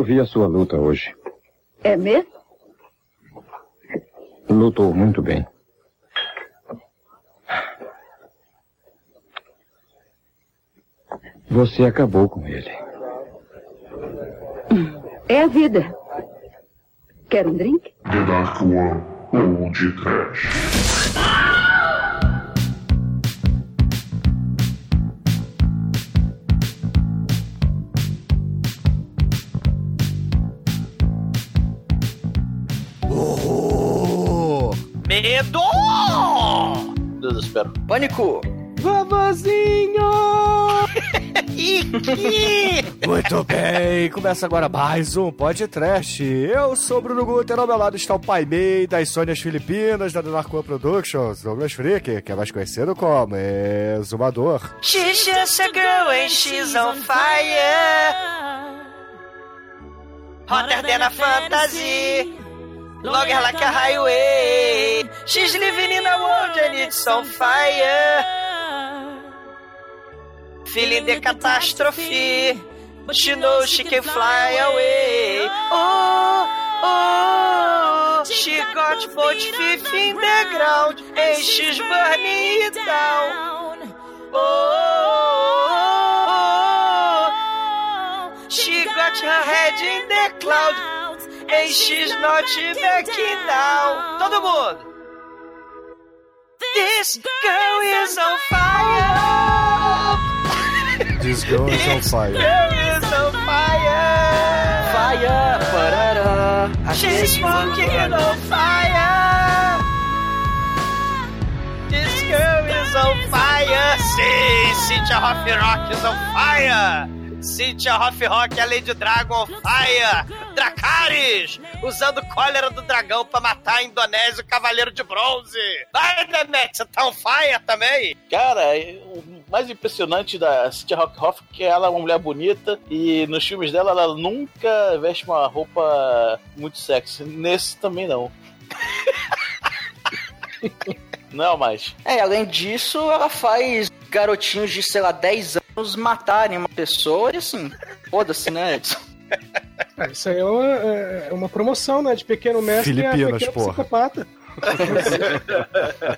Eu vi a sua luta hoje. É mesmo? Lutou muito bem. Você acabou com ele. É a vida. Quer um drink? The Dark One ou de Trash. Medo! Desespero. Pânico! Vovozinho! Muito bem, começa agora mais um podcast. Eu sou o Bruno Guter, ao meu lado está o Pai Mei das Sônias Filipinas, da Narcoa Productions, Douglas Freak, que é mais conhecido como Exumador. She's just a girl and she's on fire. Hotter than a fantasy. Longer like a highway. She's living in a world and it's on fire. Feeling the catastrophe. But she knows she can fly away. Oh, oh. She got both feet in the ground and she's burning it down. Oh, she got her head in the cloud and she's not backing down. Todo mundo. This girl is on fire. This girl is on fire. Girl is on fire. Fire! Parará! She's smoking on fire. This girl is on fire. Sim, Cynthia Rock is on fire. Cynthia Rock, a Lady Dragon on fire. Dracarys, usando cólera do dragão pra matar a Indonésia o Cavaleiro de Bronze. Vai, Demet, você tá on fire também? Cara, o mais impressionante da Cynthia Rockhoff é que ela é uma mulher bonita e nos filmes dela ela nunca veste uma roupa muito sexy. Nesse também não. não mais. É, além disso, ela faz garotinhos de, sei lá, 10 anos matarem uma pessoa e assim, foda-se, né, Edson? Ah, isso aí é uma, é uma promoção, né? De pequeno mestre Filipinas, a pequeno porra. psicopata.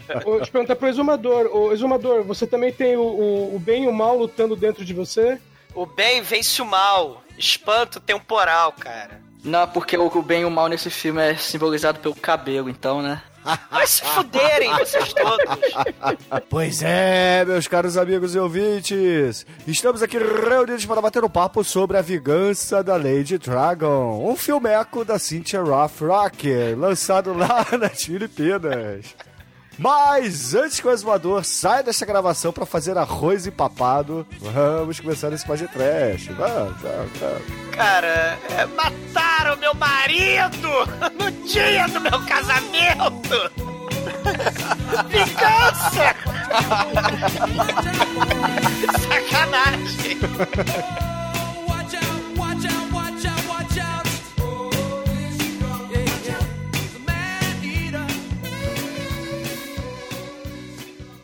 Deixa eu perguntar pro Exumador. Ô, Exumador, você também tem o, o, o bem e o mal lutando dentro de você? O bem vence o mal. Espanto temporal, cara. Não, porque o o bem e o mal nesse filme é simbolizado pelo cabelo, então, né? Vai se fuderem, vocês todos. Pois é, meus caros amigos e ouvintes, estamos aqui reunidos para bater um papo sobre a vingança da Lady Dragon, um filmeco da Cynthia Roth Rock, lançado lá nas Filipinas. Mas antes que o exumador saia dessa gravação para fazer arroz empapado, vamos começar esse podcast. Vamos, vamos, vamos. Cara, é, mataram meu marido no dia do meu casamento. Vingança! Sacanagem!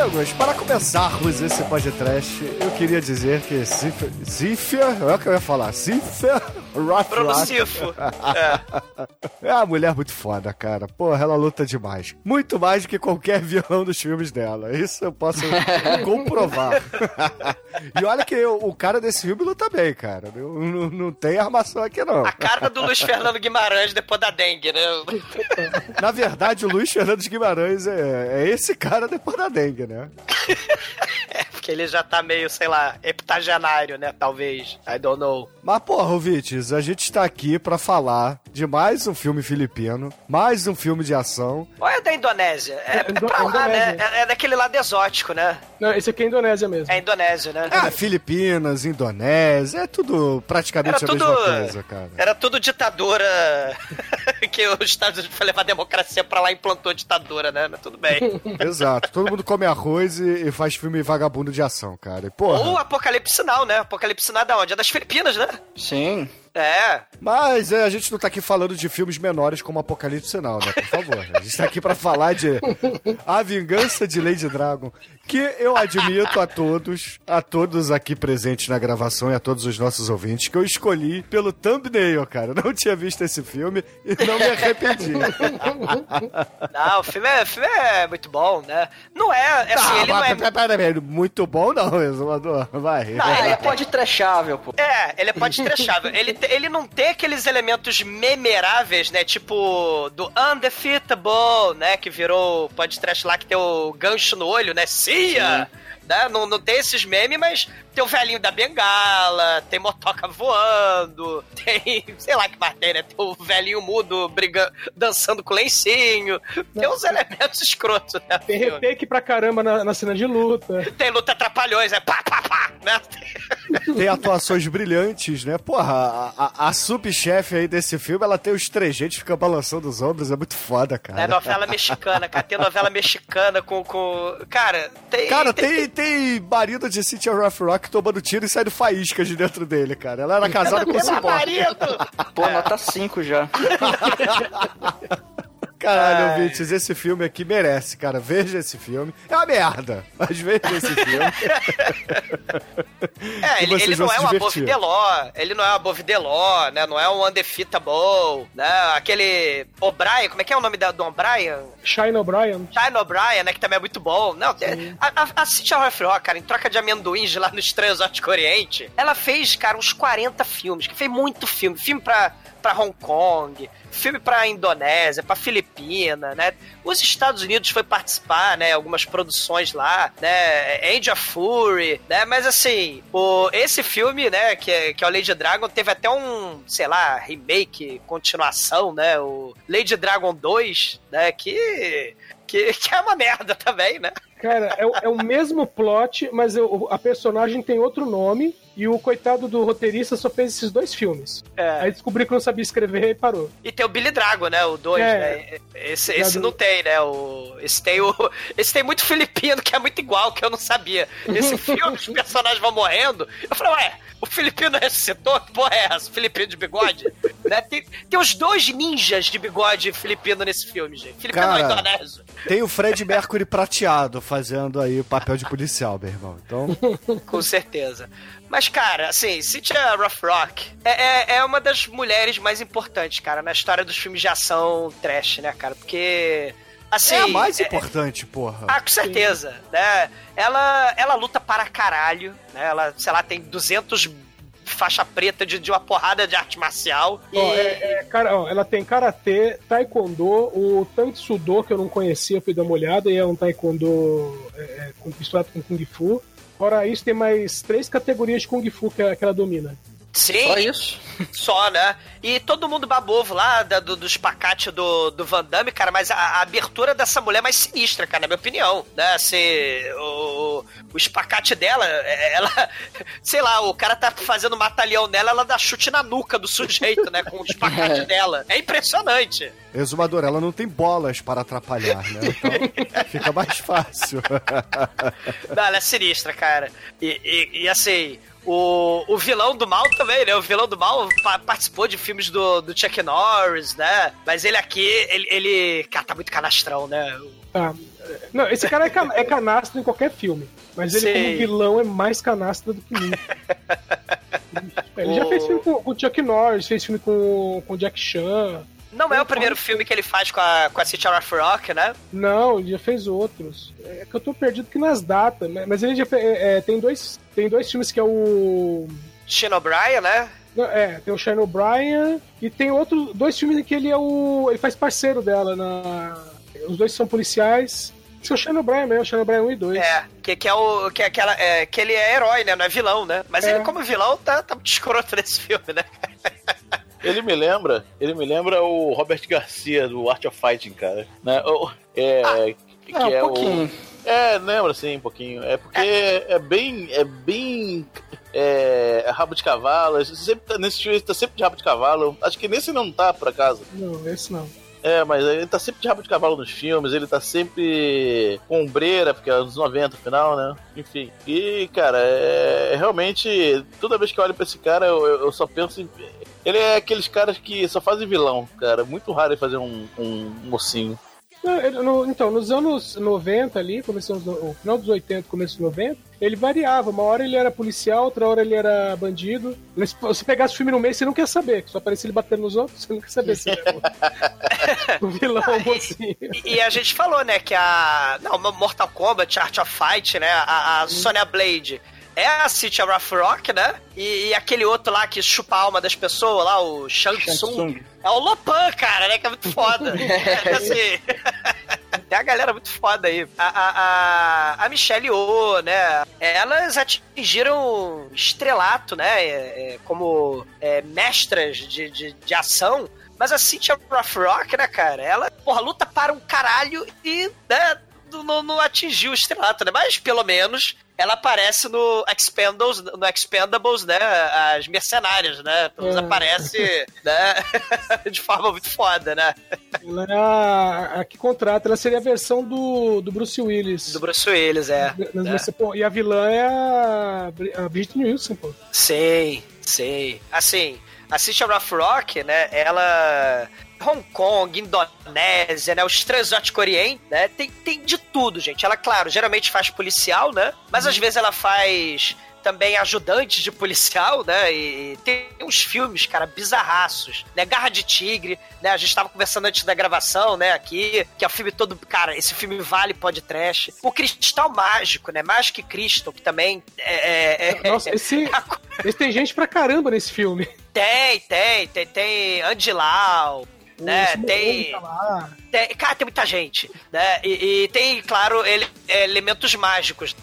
Amigos, para começarmos esse podcast, eu queria dizer que Zifia, é o que eu ia falar, Zifia Roth Bruno Rock Cifo. É. é uma mulher muito foda, cara. Porra, ela luta demais. Muito mais do que qualquer vilão dos filmes dela. Isso eu posso comprovar. e olha que o, o cara desse filme luta bem, cara. Não, não, não tem armação aqui, não. A cara do Luiz Fernando Guimarães depois da dengue, né? Na verdade, o Luiz Fernando Guimarães é, é esse cara depois da dengue, né? É, porque ele já tá meio, sei lá, heptagenário, né? Talvez. I don't know. Mas, porra, ouvintes, a gente está aqui pra falar de mais um filme filipino, mais um filme de ação. Olha é da Indonésia. É, É, é Indo- pra lá, né? É, é daquele lado exótico, né? Não, esse aqui é Indonésia mesmo. É Indonésia, né? Ah, Filipinas, Indonésia, é tudo praticamente Era a tudo- mesma coisa, cara. Era tudo ditadura que os Estados Unidos foi levar a democracia pra lá e implantou ditadura, né? Mas tudo bem. Exato, todo mundo come arroz e, e faz filme vagabundo de ação, cara. E, porra, Ou Apocalipse Sinal, né? Apocalipse Sinal é da onde? É das Filipinas, né? Sim. É. Mas é, a gente não tá aqui falando de filmes menores como Apocalipse Sinal, né? Por favor. A gente tá aqui pra falar de A Vingança de Lady Dragon, que eu admito a todos, a todos aqui presentes na gravação e a todos os nossos ouvintes, que eu escolhi pelo thumbnail, cara. Eu não tinha visto esse filme e não me arrependi. Não, o filme é, o filme é muito bom, né? Não é, assim, Ah, ele não é... mas pera- pera- muito bom não, exumador. Vai. Não, Ele é pode trechável, pô. É, ele é pode trechável. ele, ele não tem aqueles elementos memoráveis, né? Tipo, do Undefeatable, né? Que virou pode trash lá que tem o gancho no olho, né? Cia! Né? Não, não tem esses memes, mas tem o velhinho da bengala, tem motoca voando, tem, sei lá que mais tem, né? Tem o velhinho mudo brigando, dançando com lencinho. Tem uns elementos escrotos, né? Tem retake pra caramba na, na cena de luta. Tem luta atrapalhões, é pá, pá, pá, né? Tem atuações brilhantes, né? Porra, a, a, a subchefe aí desse filme, ela tem os trejeitos, fica balançando os ombros, é muito foda, cara. É novela mexicana, cara. Tem novela mexicana com. com... Cara, tem. Cara, tem, tem marido de Cynthia Rough Rock tomando tiro e saindo faísca de dentro dele, cara. Ela era casada com o Cyborg. marido! Pô, nota 5 já. Caralho, Ai. ouvintes, esse filme aqui merece, cara. Veja esse filme. É uma merda, mas veja esse filme. É, ele, vocês ele não é um the law, ele não é um above the law, né? Não é um undefeatable, né? Aquele O'Brien, como é que é o nome da, do O'Brien? Shine O'Brien. Shine O'Brien, né? Que também é muito bom. Não, é- a, a, a Cynthia Rough Rock, cara, em troca de amendoins lá no Estranho Exótico Oriente, ela fez, cara, uns 40 filmes, que fez muito filme. Filme pra, pra Hong Kong, filme pra Indonésia, pra Filipina, né? Os Estados Unidos foi participar, né? Algumas produções lá, né? Angel Fury, né? Mas assim, o, esse filme, né? Que é, que é o Lady Dragon, teve até um, sei lá, remake, continuação, né? O Lady Dragon 2, né? Que, que, que é uma merda também, né? Cara, é, o- é o mesmo plot, mas eu- a personagem tem outro nome e o coitado do roteirista só fez esses dois filmes. É. Aí descobri que não sabia escrever e parou. E tem o Billy Drago, né? O 2, É. né? Esse, esse não tem, né? O, esse tem o. Esse tem muito filipino que é muito igual, que eu não sabia. Esse filme, os personagens vão morrendo. Eu falei, ué, o filipino ressuscitou? Que porra é essa? Filipino de bigode? né? tem, tem os dois ninjas de bigode filipino nesse filme, gente. Filipino Cara. não indonésio. Tem o Fred Mercury prateado fazendo aí o papel de policial, meu irmão. Então, Com certeza. Mas, cara, assim, Cynthia Rough Rock é, é, é uma das mulheres mais importantes, cara, na história dos filmes de ação trash, né, cara? Porque. Assim, é a mais é- importante, porra. Ah, com certeza, né? Ela, ela luta para caralho, né? Ela, sei lá, tem 200 faixa preta de, de uma porrada de arte marcial. E... Ó, é- é, cara, ó, ela tem karatê, taekwondo, o tanque sudo que eu não conhecia, eu fui dar uma olhada e é um taekwondo é, é, com- misturado com kung fu. Fora isso, tem mais três categorias de kung fu que, ela- que ela domina. Sim, Só isso. só, né? E todo mundo babovo lá da- do, do espacate do, do Van Damme, cara, mas a, a abertura dessa mulher é mais sinistra, cara, na minha opinião, né? Assim, o, o espacate dela, é- ela, sei lá, o cara tá fazendo matalhão nela, ela dá chute na nuca do sujeito, né? Com o espacate dela. É impressionante. Exumador, ela não tem bolas para atrapalhar, né? Então fica mais fácil. Não, ela é sinistra, cara. E, e- e, assim, o, o vilão do mal também, né? O vilão do mal pa- participou de filmes do, do Chuck Norris, né? Mas ele aqui, ele, ele. Cara, tá muito canastrão, né? Tá. Não, esse cara é, can- é canastro em qualquer filme. Mas ele, Sei. como vilão, é mais canastro do que mim. Ele já O- fez filme com, com o Chuck Norris, fez filme com com o Jack Chan. Não é o primeiro filme que ele faz com a, com a City of Rock, né? Não, ele já fez outros. É que eu tô perdido aqui nas datas, né? Mas ele já fez. é, é, tem, dois, tem dois filmes que é o. Sean O'Brien, né? É, tem o Shane O'Brien e tem outro, dois filmes em que ele é o. ele faz parceiro dela na. Os dois são policiais. Esse é o Shane O'Brien mesmo, o Shane O'Brien 1 e 2. É, que, que é o. Que, é aquela, é, que ele é herói, né? Não é vilão, né? Mas É. ele, como vilão, tá, tá muito escroto nesse filme, né? Ele me lembra, ele me lembra o Robert Garcia do Art of Fighting, cara. Né? O- É, que é, um é pouquinho. o. É, lembra sim, um pouquinho. É porque é, bem. É bem. É, é rabo de cavalo. Sempre tá, nesse filme ele tá sempre de rabo de cavalo. Acho que nesse não tá, por acaso. Não, esse não. É, mas ele tá sempre de rabo de cavalo nos filmes, ele tá sempre com ombreira, porque é anos 90 final, né? Enfim. E, cara, é realmente. Toda vez que eu olho pra esse cara, eu, eu- eu só penso em. Ele é aqueles caras que só fazem vilão, cara. Muito raro ele fazer um, um mocinho. Não, no- então, nos anos 90 ali, começando no final dos 80, começo dos 90, ele variava. Uma hora ele era policial, outra hora ele era bandido. Mas Se você pegasse o filme no mês, você não quer saber. Só aparecia ele batendo nos outros, você não quer saber se ele é o, vilão ou o mocinho. E, e a gente falou, né, que a. Não, Mortal Kombat, Art of Fight, né? A, a Sonya Blade é a City of Rough Rock, né? E, e aquele outro lá que chupa a alma das pessoas lá, o Shang Tsung. É o Lopan, cara, né? Que é muito foda. É, assim, Tem a galera muito foda aí. A, a, a, Michelle Yeoh, né? Elas atingiram estrelato, né? é, é, como é, mestras de, de, de ação. Mas a Cynthia Rough Rock, né, cara? Ela, porra, luta para um caralho e, né? Não, não atingiu o estrelato, né? Mas, pelo menos, ela aparece no Expendables, no Expendables, né? As mercenárias, né? Pelo menos É. aparece, né? de forma muito foda, né? Ela é a, a que contrata, ela seria a versão do, do Bruce Willis. Do Bruce Willis, é. Nas- É. mas, pô, e a vilã é a, a Britney Wilson, pô. Sei, sei. Assim, a Cynthia Rough Rock, né, ela... Hong Kong, Indonésia, né, o Exótico Oriente, né, tem, tem de tudo, gente. Ela, claro, geralmente faz policial, né, mas às vezes ela faz também ajudante de policial, né, e tem uns filmes, cara, bizarraços, né, Garra de Tigre, né, a gente tava conversando antes da gravação, né, aqui, que é o filme todo, cara, esse filme vale podcast. O Cristal Mágico, né, Magic Crystal, que também é... é- é- Nossa, esse, esse tem gente pra caramba nesse filme. tem, tem, tem, tem Andy Lau, né? Tem, tá tem. Cara, tem muita gente, né? E, e tem, claro, ele, elementos mágicos.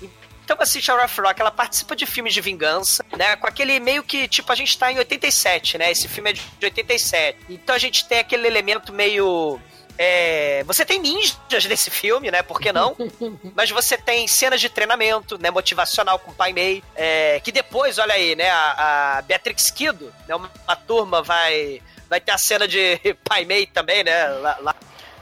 Então, assim, Shara Rock, ela participa de filmes de vingança, né? Com aquele meio que, tipo, a gente tá em 87, né? Esse filme é de 87. Então a gente tem aquele elemento meio. é, você tem ninjas nesse filme, né? Por que não? Mas você tem cenas de treinamento, né? Motivacional com o Pai Mei. é, que depois, olha aí, né? A, a Beatrix Kido, né? Uma, uma turma vai, vai ter a cena de Pai Mei também, né? Lá, lá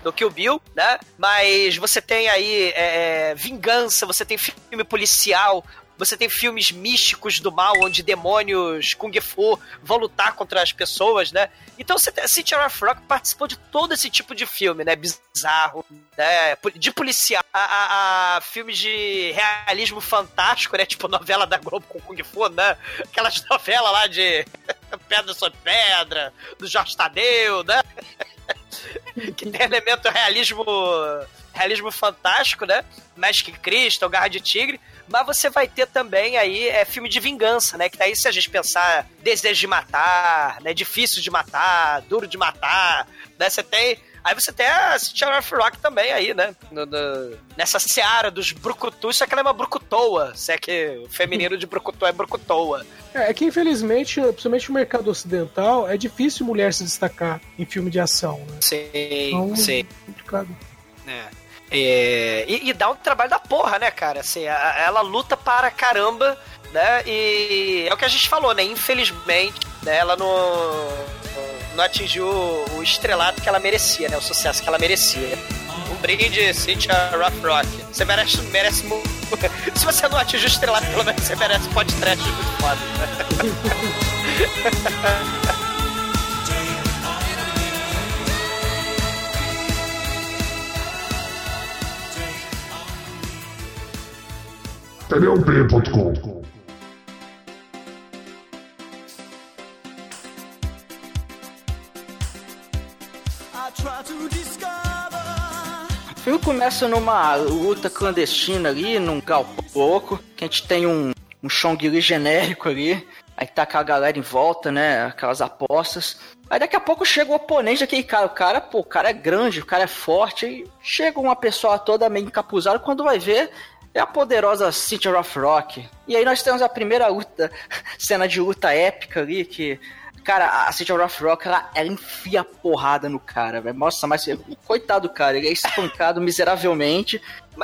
no Kill Bill, né? Mas você tem aí é, vingança, você tem filme policial, você tem filmes místicos do mal, onde demônios Kung Fu vão lutar contra as pessoas, né? Então você tem, Cynthia Rough Rock participou de todo esse tipo de filme, né? Bizarro, né? De policial, a, a- a filmes de realismo fantástico, né? Tipo novela da Globo com Kung Fu, né? Aquelas novelas lá de Pedra sobre Pedra, do Jorge Tadeu, né? que tem elemento realismo realismo fantástico, né? Magic Crystal, Garra de Tigre. Mas você vai ter também aí é, filme de vingança, né? Que daí, se a gente pensar Desejo de Matar, né? Difícil de Matar, Duro de Matar, né? Você tem... Aí você tem a City of Rock também aí, né? No- no- nessa seara dos brucutus, só que ela é uma brucutoa. Se é que o feminino de brucutu é brucutoa. É, é que infelizmente, principalmente no mercado ocidental, é difícil mulher se destacar em filme de ação, né? Sim, Então, sim. complicado. É. É, e, e dá um trabalho da porra, né, cara? Assim, a- ela luta para caramba, né? E é o que a gente falou, né? Infelizmente, né, ela não, não atingiu o estrelato que ela merecia, né? O sucesso que ela merecia. Um brinde, Cynthia Rough Rock. Você merece, merece mu- Se você não atingiu o estrelato, pelo menos você merece podcast muito foda. Né? TVUP.com O filme começa numa luta clandestina ali, num galpão louco, que a gente tem um, um Chong-Li genérico ali, aí tá com a galera em volta, né, aquelas apostas. Aí daqui a pouco chega o oponente daquele cara, o cara, pô, o cara é grande, o cara é forte, aí chega uma pessoa toda meio encapuzada, quando vai ver, é a poderosa Cynthia Rock. E aí nós temos a primeira luta, cena de luta épica ali, que Cara, a City of Rock, ela, ela enfia porrada no cara, velho. Nossa, mas coitado do cara, ele é espancado miseravelmente.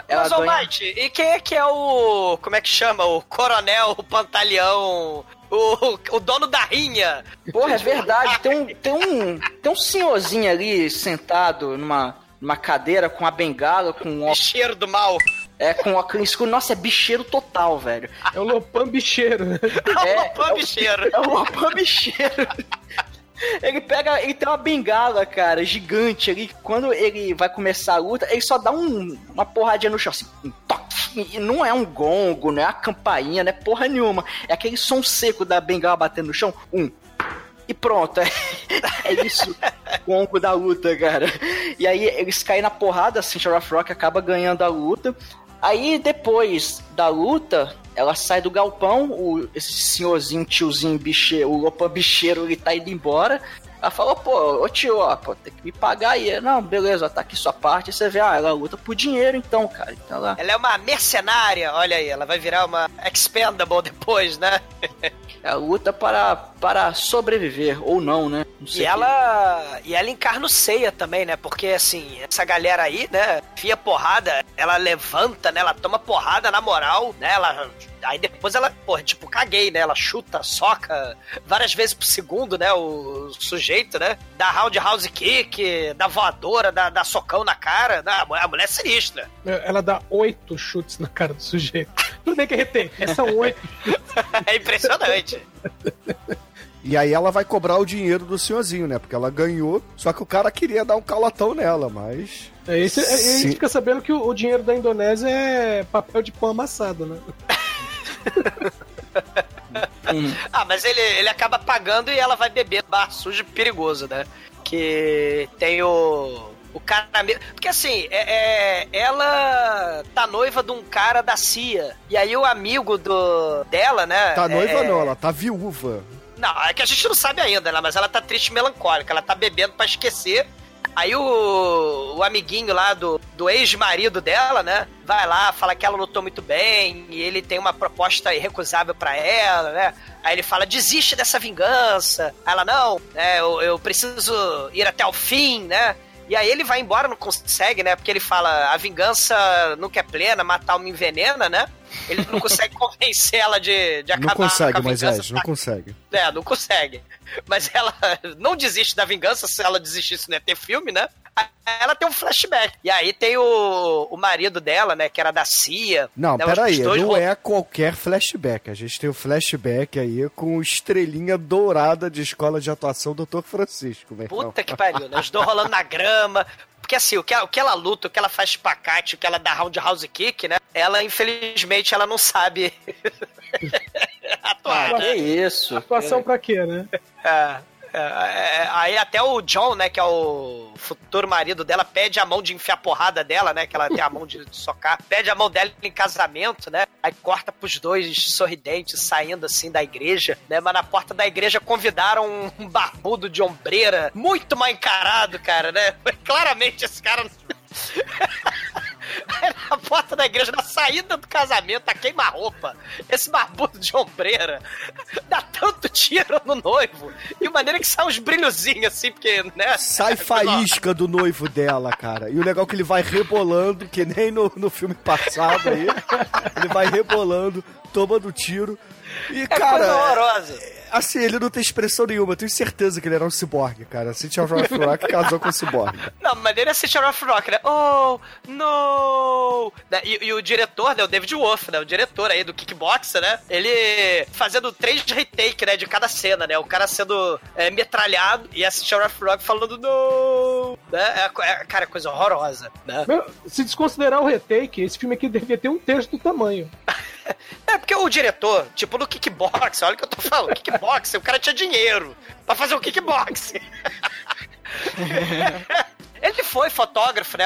Ela mas, ganha... Mate, e quem é que é o. Como é que chama? O coronel, o pantaleão. O, o dono da rinha. Porra, é verdade. Tem um, tem um, tem um senhorzinho ali sentado numa, numa cadeira com a bengala, com o cheiro do mal. É, com óculos escuro. Nossa, é bicheiro total, velho. É o Lopan bicheiro. É, é o Lopan bicheiro. É o Lopan bicheiro. Ele pega, ele tem uma bengala, cara, gigante ali. Quando ele vai começar a luta, ele só dá um, uma porradinha no chão, assim, um toque. E não é um gongo, não é a campainha, não é porra nenhuma. É aquele som seco da bengala batendo no chão. Um, e pronto. É, é isso. o gongo da luta, cara. E aí eles caem na porrada, assim, Sheriff Rock acaba ganhando a luta. Aí depois da luta, ela sai do galpão, o, esse senhorzinho, tiozinho bicheiro, o Lopan bicheiro, ele tá indo embora. Ela falou, pô, ô tio, ó, pô, tem que me pagar aí. Não, beleza, tá aqui sua parte. Você vê, ah, ela luta por dinheiro então, cara. Então ela... ela é uma mercenária, olha aí, ela vai virar uma expendable depois, né? ela luta para, para sobreviver, ou não, né? Não e ela. E ela encarna o ceia também, né? Porque assim, essa galera aí, né? Fia porrada, ela levanta, né? Ela toma porrada na moral, né? Ela Aí depois ela, porra, tipo, caguei, né? Ela chuta, soca várias vezes por segundo, né? O sujeito, né? Dá roundhouse kick, dá voadora, dá, dá socão na cara. Dá, a mulher é sinistra. Ela dá oito chutes na cara do sujeito. Tudo bem que retém, são oito É impressionante. E aí ela vai cobrar o dinheiro do senhorzinho, né? Porque ela ganhou, só que o cara queria dar um calatão nela, mas. É, esse, é, a gente fica sabendo que o, o, dinheiro da Indonésia é papel de pão amassado, né? ah, mas ele, ele acaba pagando e ela vai beber bar sujo perigoso, né? Que tem o. O cara. Porque assim, é, é, ela tá noiva de um cara da CIA. E aí o amigo do dela, né? Tá noiva é... não, ela tá viúva. Não, é que a gente não sabe ainda, né? Mas ela tá triste e melancólica. Ela tá bebendo para esquecer. Aí o, o amiguinho lá do, do ex-marido dela, né? Vai lá, fala que ela lutou muito bem e ele tem uma proposta irrecusável para ela, né? Aí ele fala, desiste dessa vingança. Aí ela, não, é, eu, eu preciso ir até o fim, né? E aí ele vai embora, não consegue, né? Porque ele fala, a vingança nunca é plena, matar uma envenena, né? Ele não consegue convencer ela de, de acabar Não consegue, mas é, não consegue. É, não consegue. Mas ela não desiste da vingança, se ela desistisse não ia ter filme, né? Ela tem um flashback. E aí tem o, o marido dela, né? Que era da CIA. Não, né, peraí, não é qualquer flashback. A gente tem o um flashback aí com estrelinha dourada de escola de atuação Dr. Francisco, velho. Puta que pariu, né? Os dois rolando na grama. Porque assim, o que, ela, o que ela luta, o que ela faz pacate, o que ela dá roundhouse kick, né? Ela, infelizmente, ela não sabe atuar. Ah, que isso. Atuação é. pra quê, né? É. É, é, aí até o John, né, que é o futuro marido dela, pede a mão de enfiar porrada dela, né? Que ela tem a mão de socar. Pede a mão dela em casamento, né? Aí corta pros dois sorridentes saindo assim da igreja, né? Mas na porta da igreja convidaram um barbudo de ombreira, muito mal encarado, cara, né? Claramente esse cara. na porta da igreja, na saída do casamento, a queima-roupa. Esse barbudo de ombreira dá tanto tiro no noivo. De maneira que sai uns brilhozinhos assim, porque, né? Sai faísca do noivo dela, cara. E o legal é que ele vai rebolando, que nem no, no filme passado aí. Ele vai rebolando, tomando tiro. E, é cara. Coisa horrorosa assim, ele não tem expressão nenhuma. Eu tenho certeza que ele era um ciborgue, cara. City of Rock casou com um ciborgue. Não, mas ele é City of Rock, né? Oh, no! Né, e, e, o diretor, né? O David Wolf, né? O diretor aí do Kickboxer, né? Ele fazendo três retake, né? De cada cena, né? O cara sendo é, metralhado e a City of Rock falando no! Né? É, é, cara, é coisa horrorosa, né? Meu, se desconsiderar o retake, esse filme aqui devia ter um terço do tamanho. É porque o diretor, tipo no kickbox, olha o que eu tô falando, kickbox, o cara tinha dinheiro pra fazer o kickbox. Ele foi fotógrafo, né?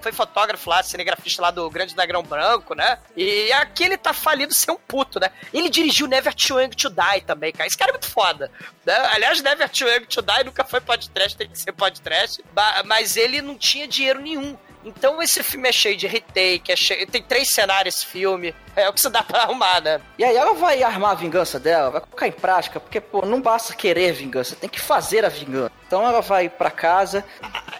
Foi fotógrafo lá, cinegrafista lá do Grande Dragão Branco, né? E aqui ele tá falido ser um puto, né? Ele dirigiu Never Too Young to Die também, cara. Esse cara é muito foda. Né? Aliás, Never Too Young to Die nunca foi podcast, tem que ser podcast. Mas ele não tinha dinheiro nenhum Então esse filme é cheio de retake, é cheio... tem três cenários esse filme. É o que você dá pra arrumar, né? E aí ela vai armar a vingança dela, vai colocar em prática, porque, pô, não basta querer vingança, tem que fazer a vingança. Então ela vai pra casa.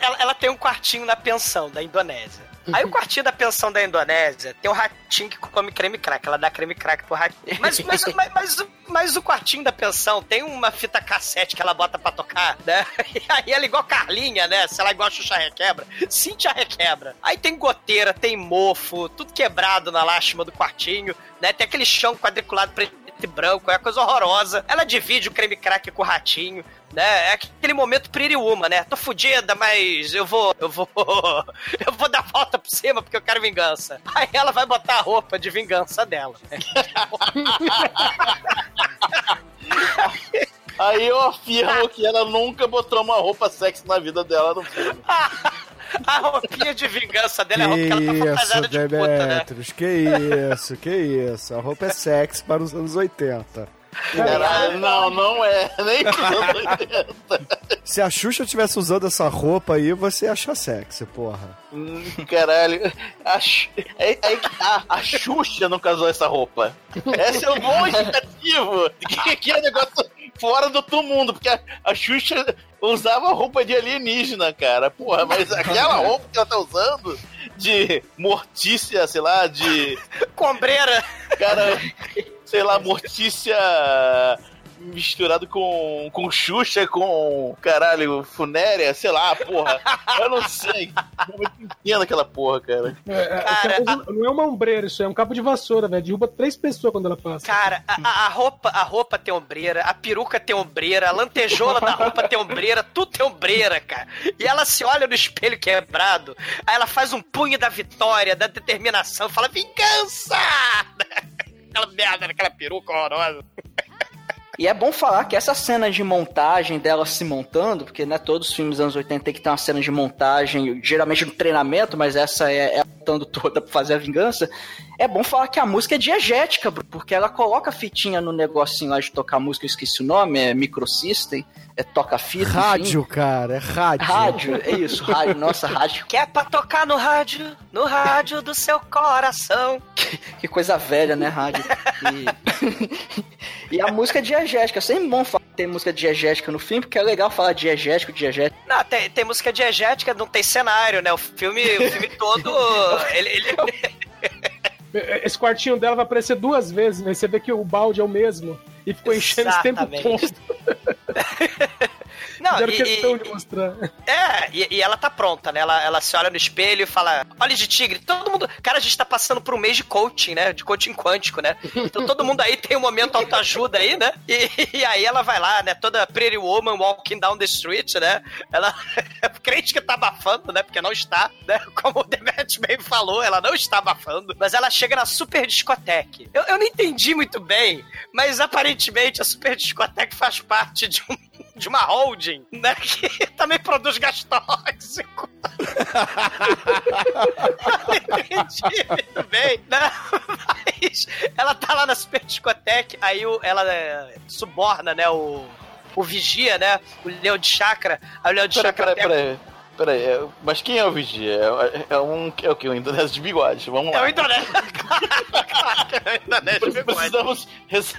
Ela, ela tem um quartinho na pensão da Indonésia. Aí o quartinho da pensão da Indonésia tem um ratinho que come creme crack. Ela dá creme crack pro ratinho. Mas, mas, mas, mas, mas o quartinho da pensão tem uma fita cassete que ela bota pra tocar, né? E aí ela é igual Carlinha, né? Se ela é igual a Xuxa Requebra, Cintia Requebra. Aí tem goteira, tem mofo, tudo quebrado na lástima do quartinho, né? Tem aquele chão quadriculado preto e branco, é uma coisa horrorosa. Ela divide o creme crack com o ratinho, né? É aquele momento Woman, né? Tô fudida, mas eu vou, eu vou, eu vou dar a volta por cima porque eu quero vingança. Aí ela vai botar a roupa de vingança dela. né? Aí eu afirmo que ela nunca botou uma roupa sexy na vida dela no filme. A roupinha de vingança dela é a roupa que ela tá isso, fantasiada de puta, né? Demetrius, que isso, que isso. A roupa é sexy para os anos 80. Caralho, não, não é. Nem nos anos 80. Se a Xuxa tivesse usando essa roupa aí, você ia achar sexy, porra. Hum, Caralho. A, Xu- é, é que a, a Xuxa não casou essa roupa. Esse é o bom indicativo. Que, que é um negócio fora do outro mundo. Porque a, a Xuxa usava roupa de alienígena, cara. Porra, mas aquela roupa que ela tá usando de mortícia, sei lá, de. Combreira. Cara, sei lá, mortícia misturado com, com Xuxa, com caralho, funéria, sei lá, porra. Eu não sei. Eu não entendo aquela porra, cara. É, é, Cara, essa coisa não é uma ombreira, isso é um cabo de vassoura, velho. Derruba três pessoas quando ela passa. Cara, a, a- a roupa, a roupa tem ombreira, a peruca tem ombreira, a lantejola da roupa tem ombreira, tudo tem ombreira, cara. E ela se olha no espelho quebrado, aí ela faz um punho da vitória, da determinação, fala vingança! Aquela merda, aquela peruca horrorosa. E é bom falar que essa cena de montagem dela se montando, porque né, todos os filmes dos anos 80 tem que ter uma cena de montagem, geralmente no treinamento, mas essa é, é a montando toda pra fazer a vingança. É bom falar que a música é diegética, porque ela coloca fitinha no negocinho lá de tocar música, eu esqueci o nome, é Microsystem, é toca-fita. enfim. Rádio, cara, é rádio. Rádio, é isso, rádio, nossa, rádio. Que é pra tocar no rádio, no rádio do seu coração. Que coisa velha, né, rádio? E, e a música é diegética. É sempre bom falar que tem música diegética no filme, porque é legal falar diegético, diegético. Não, tem, tem música diegética, não tem cenário, né? O filme, o filme todo. ele, ele- Esse quartinho dela vai aparecer duas vezes, né? Você vê que o balde é o mesmo. E ficou enchendo esse tempo Exatamente. todo. Não, Fizeram e- questão e- de mostrar. É, e, e ela tá pronta, né? Ela, ela se olha no espelho e fala: Olha de tigre, todo mundo. Cara, a gente tá passando por um mês de coaching, né? De coaching quântico, né? Então todo mundo aí tem um momento autoajuda aí, né? E, e aí ela vai lá, né? Toda Pretty Woman walking down the street, né? Ela. crente que tá abafando, né? Porque não está, né? Como o Demet bem falou, ela não está abafando. Mas ela chega na super discoteque. Eu, eu não entendi muito bem, mas aparentemente a super discoteque faz parte de um de uma holding, né? Que também produz gás tóxico. Entendi muito bem, né? Mas ela tá lá na super discoteque, aí o, ela é, suborna, né? O, o vigia, né? O leão de chakra. Aí o leão de Peraí, chakra peraí, peraí. Peraí, é- mas quem é o vigia? É, é um. É o que? Um indonésio de bigode. Vamos É lá. o Indonésia. claro que é o Indonésia de bigode. Precisamos res-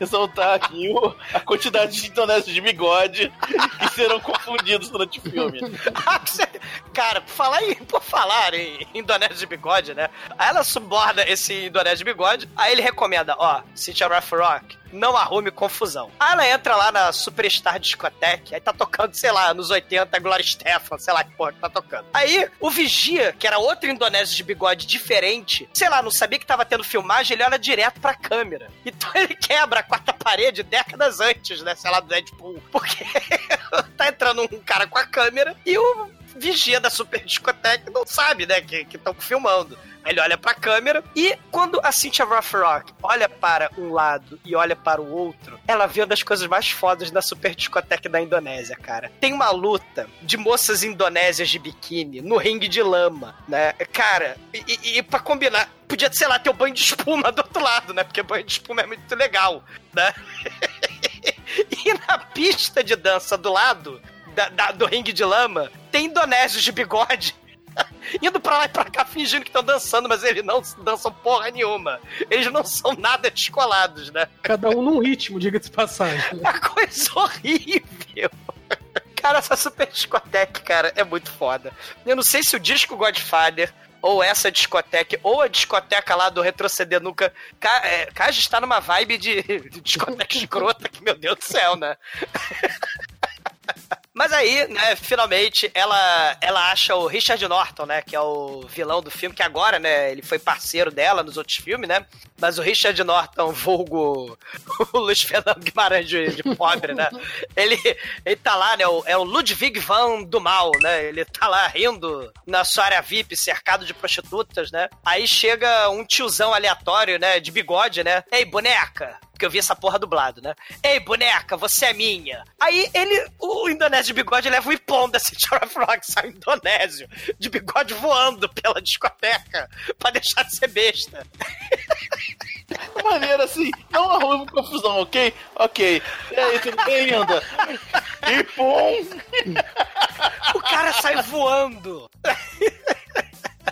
ressaltar aqui o- a quantidade de indonésios de bigode que serão confundidos durante o filme. Cara, por falar em, por falar em Indonésia de bigode, né? Aí ela suborda esse Indonésia de bigode, aí ele recomenda, ó, Cynthia Rough Rock, não arrume confusão. Aí ela entra lá na Superstar Discoteque, aí tá tocando, sei lá, nos 80, Gloria Stefan, sei lá que porra que tá tocando. Aí o Vigia, que era outro Indonésio de bigode diferente, sei lá, não sabia que tava tendo filmagem, ele olha direto pra câmera. Então ele quebra a quarta parede décadas antes, né, sei lá, do Deadpool. Porque tá entrando um cara com a câmera e o vigia da super discoteca não sabe, né, que estão filmando. Ele olha pra câmera e quando a Cynthia Rothrock olha para um lado e olha para o outro, ela vê uma das coisas mais fodas da super discoteca da Indonésia, cara. Tem uma luta de moças indonésias de biquíni no ringue de lama, né? Cara, e, e, e pra combinar, podia, sei lá, ter o banho de espuma do outro lado, né? Porque banho de espuma é muito legal, né? E na pista de dança do lado da- da- do ringue de lama, tem indonésios de bigode Indo pra lá e pra cá fingindo que estão dançando, mas eles não dançam porra nenhuma. Eles não são nada descolados, né? Cada um num ritmo, diga-se de passagem. né? Coisa horrível. Cara, essa super discoteca, cara, é muito foda. Eu não sei se o disco Godfather ou essa discoteca, ou a discoteca lá do Retroceder Nunca. Ca, é, Kaji está numa vibe de, de discoteca escrota, que meu Deus do céu, né? Mas aí, né, finalmente, ela, ela acha o Richard Norton, né, que é o vilão do filme, que agora, né, ele foi parceiro dela nos outros filmes, né, mas o Richard Norton, vulgo o Luiz Fernando Guimarães de, de pobre, né, ele, ele tá lá, né, é o Ludwig van do mal, né, ele tá lá rindo na sua área VIP, cercado de prostitutas, né, aí chega um tiozão aleatório, né, de bigode, né, ei, boneca, porque eu vi essa porra dublado, né? Ei, boneca, você é minha. Aí ele, o indonésio de bigode leva o ipom da City of Rock, sai o indonésio de bigode voando pela discoteca pra deixar de ser besta. Maneiro assim, não arruma confusão, ok? Ok. E aí, tudo bem, linda? E pum! O cara sai voando.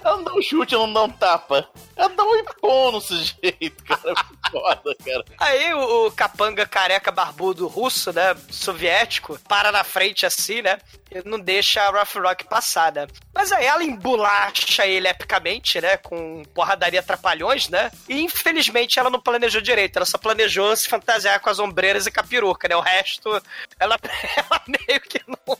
Ela não dá um chute, ela não dá um tapa. Ela dá um ipom no sujeito, cara. Foda, cara. Aí o, o capanga careca barbudo russo, né, soviético, para na frente assim, né, e não deixa a Rough Rock passar, né. Mas aí ela embolacha ele epicamente, né, com porradaria trapalhões, né, e infelizmente ela não planejou direito, ela só planejou se fantasiar com as ombreiras e com a peruca, né, o resto ela, ela meio que não...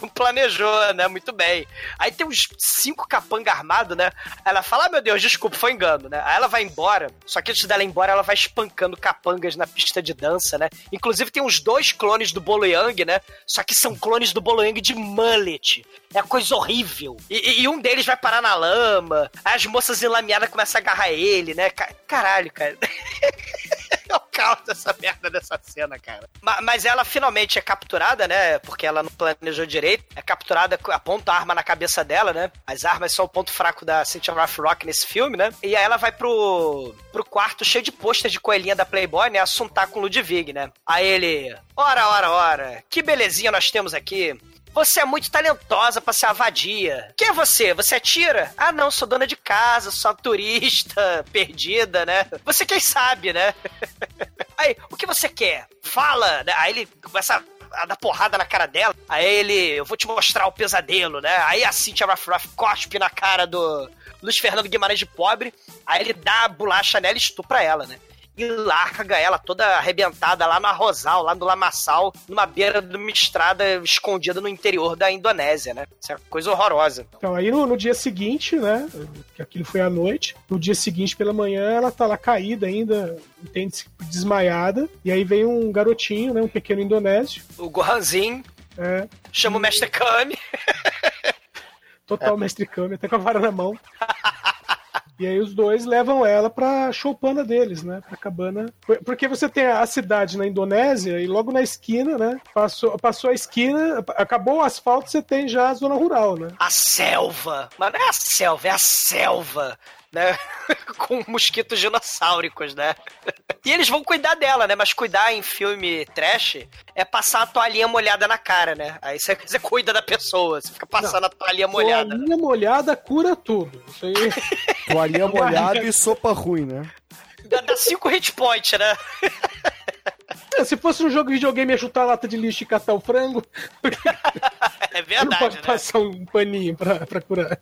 Não planejou, né? Muito bem. Aí tem uns cinco capanga armados, né? Ela fala, ah, meu Deus, desculpa, foi engano, né? Aí ela vai embora, só que antes dela ir embora, ela vai espancando capangas na pista de dança, né? Inclusive tem uns dois clones do Bolo Yang, né? Só que são clones do Bolo Yang de mullet. É coisa horrível. E, e- um deles vai parar na lama, as moças enlameadas começam a agarrar ele, né? Ca- Caralho, cara. É o caos dessa merda dessa cena, cara. Ma- Mas ela finalmente é capturada, né? Porque ela não planejou direito. É capturada, aponta a arma na cabeça dela, né? As armas são o ponto fraco da Cynthia Rough Rock nesse filme, né? E aí ela vai pro, pro quarto cheio de pôster de coelhinha da Playboy, né? Assuntar com o Ludwig, né? Aí ele... Ora, ora, ora. Que belezinha nós temos aqui. Você é muito talentosa pra ser a vadia. Quem é você? Você é tira? Ah, não, sou dona de casa, sou turista perdida, né? Você quem sabe, né? Aí, o que você quer? Fala! né? Aí ele começa a dar porrada na cara dela. Aí ele, eu vou te mostrar o pesadelo, né? Aí a Cynthia Ruff Ruff cospe na cara do Luiz Fernando Guimarães de pobre. Aí ele dá a bolacha nela e estupra ela, né? E larga ela toda arrebentada lá no Arrozal, lá no Lamaçal, numa beira de uma estrada escondida no interior da Indonésia, né? Isso é uma coisa horrorosa. Então, aí no, no dia seguinte, né? Que aquilo foi à noite. No dia seguinte, pela manhã, ela tá lá caída ainda, entende-se desmaiada. E aí vem um garotinho, né? Um pequeno indonésio. O Gohanzinho É, chama o Mestre Kami. total mestre Kami, até com a vara na mão. E aí os dois levam ela pra choupana deles, né? Pra cabana. Por- Porque você tem a cidade na Indonésia e logo na esquina, né? Passou, passou a esquina, acabou o asfalto, você tem já a zona rural, né? A selva. Mas não é a selva, é a selva. Né? Com mosquitos dinossáuricos, né? E eles vão cuidar dela, né? Mas cuidar em filme trash é passar a toalhinha molhada na cara, né? Aí você, você cuida da pessoa, você fica passando a toalhinha molhada. Toalhinha molhada cura tudo. Isso aí. Toalhinha molhada e sopa ruim, né? Dá, dá cinco hit points, né? Se fosse um jogo de videogame ia chutar a lata de lixo e catar o frango, É não verdade, pode né? passar um paninho pra, pra curar.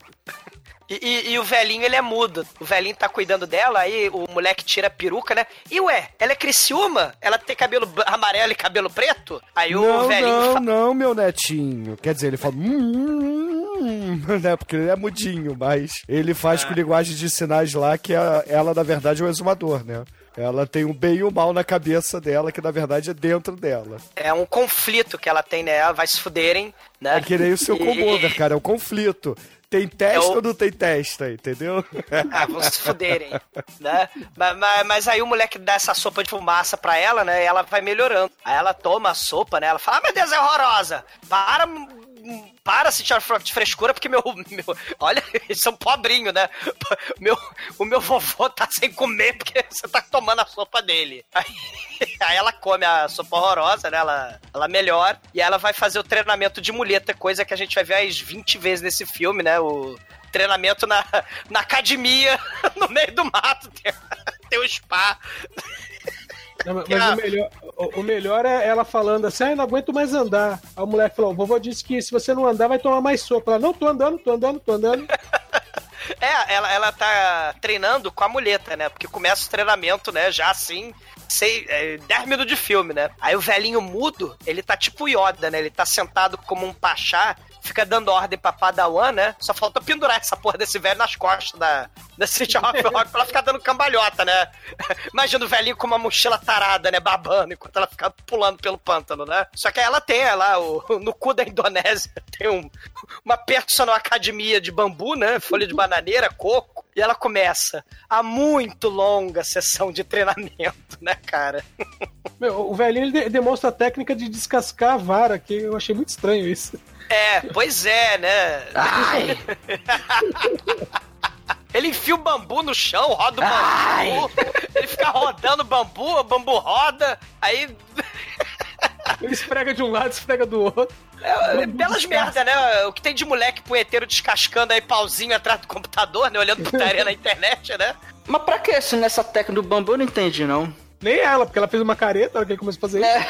E, e- e o velhinho, ele é mudo. O velhinho tá cuidando dela, aí o moleque tira a peruca, né? E ué, ela é Criciúma? Ela tem cabelo amarelo e cabelo preto? Aí o não, velhinho não, fala. não, meu netinho. Quer dizer, ele fala. "Hum, hum", né? Porque ele é mudinho, mas ele faz Ah. com linguagem de sinais lá que a- ela, na verdade, é um exumador, né? Ela tem o bem e o mal na cabeça dela, que na verdade é dentro dela. É um conflito que ela tem, né? Ela vai se fuderem, né? É que nem o seu E- comover, cara, é um conflito. Tem testa É o- ou não tem testa, entendeu? Ah, vão se fuderem, né? Mas, mas, mas aí o moleque dá essa sopa de fumaça pra ela, né? E ela vai melhorando. Aí ela toma a sopa, né? Ela fala, ah, meu Deus, é horrorosa. Para para se tirar de frescura, porque meu, meu. Olha, eles são pobrinho, né? Meu, o meu vovô tá sem comer porque você tá tomando a sopa dele. Aí, aí ela come a sopa horrorosa, né? Ela, ela melhora. E ela vai fazer o treinamento de muleta, coisa que a gente vai ver as 20 vezes nesse filme, né? O treinamento na, na academia, no meio do mato. Tem, tem um spa. Não, mas o melhor, o, o melhor é ela falando assim, ah, eu não aguento mais andar. Aí o moleque falou, o vovô disse que se você não andar, vai tomar mais sopa. Ela, não, tô andando, tô andando, tô andando. É, ela, ela tá treinando com a muleta, né? Porque começa o treinamento, né? Já assim, sei, é, 10 minutos de filme, né? Aí o velhinho mudo, ele tá tipo Yoda, né? Ele tá sentado como um pachá fica dando ordem pra Padawan, né? Só falta pendurar essa porra desse velho nas costas da, da City of Rock pra ela ficar dando cambalhota, né? Imagina o velhinho com uma mochila tarada, né? Babando, enquanto ela fica pulando pelo pântano, né? Só que ela tem, lá, o, no cu da Indonésia, tem um, uma personal academia de bambu, né? Folha de bananeira, coco. E ela começa a muito longa sessão de treinamento, né, cara? Meu, o velhinho ele demonstra a técnica de descascar a vara, que eu achei muito estranho isso. É, pois é, né? Ai. Ele enfia o bambu no chão, roda o bambu. Ai. Ele fica rodando o bambu, o bambu roda, aí. Ele esfrega de um lado, esfrega do outro. É, é belas merda, né? O que tem de moleque punheteiro descascando aí pauzinho atrás do computador, né? Olhando putaria na internet, né? Mas pra que isso nessa técnica do bambu? Eu não entendi, não. Nem ela, porque ela fez uma careta na hora que ele começou a fazer é. isso.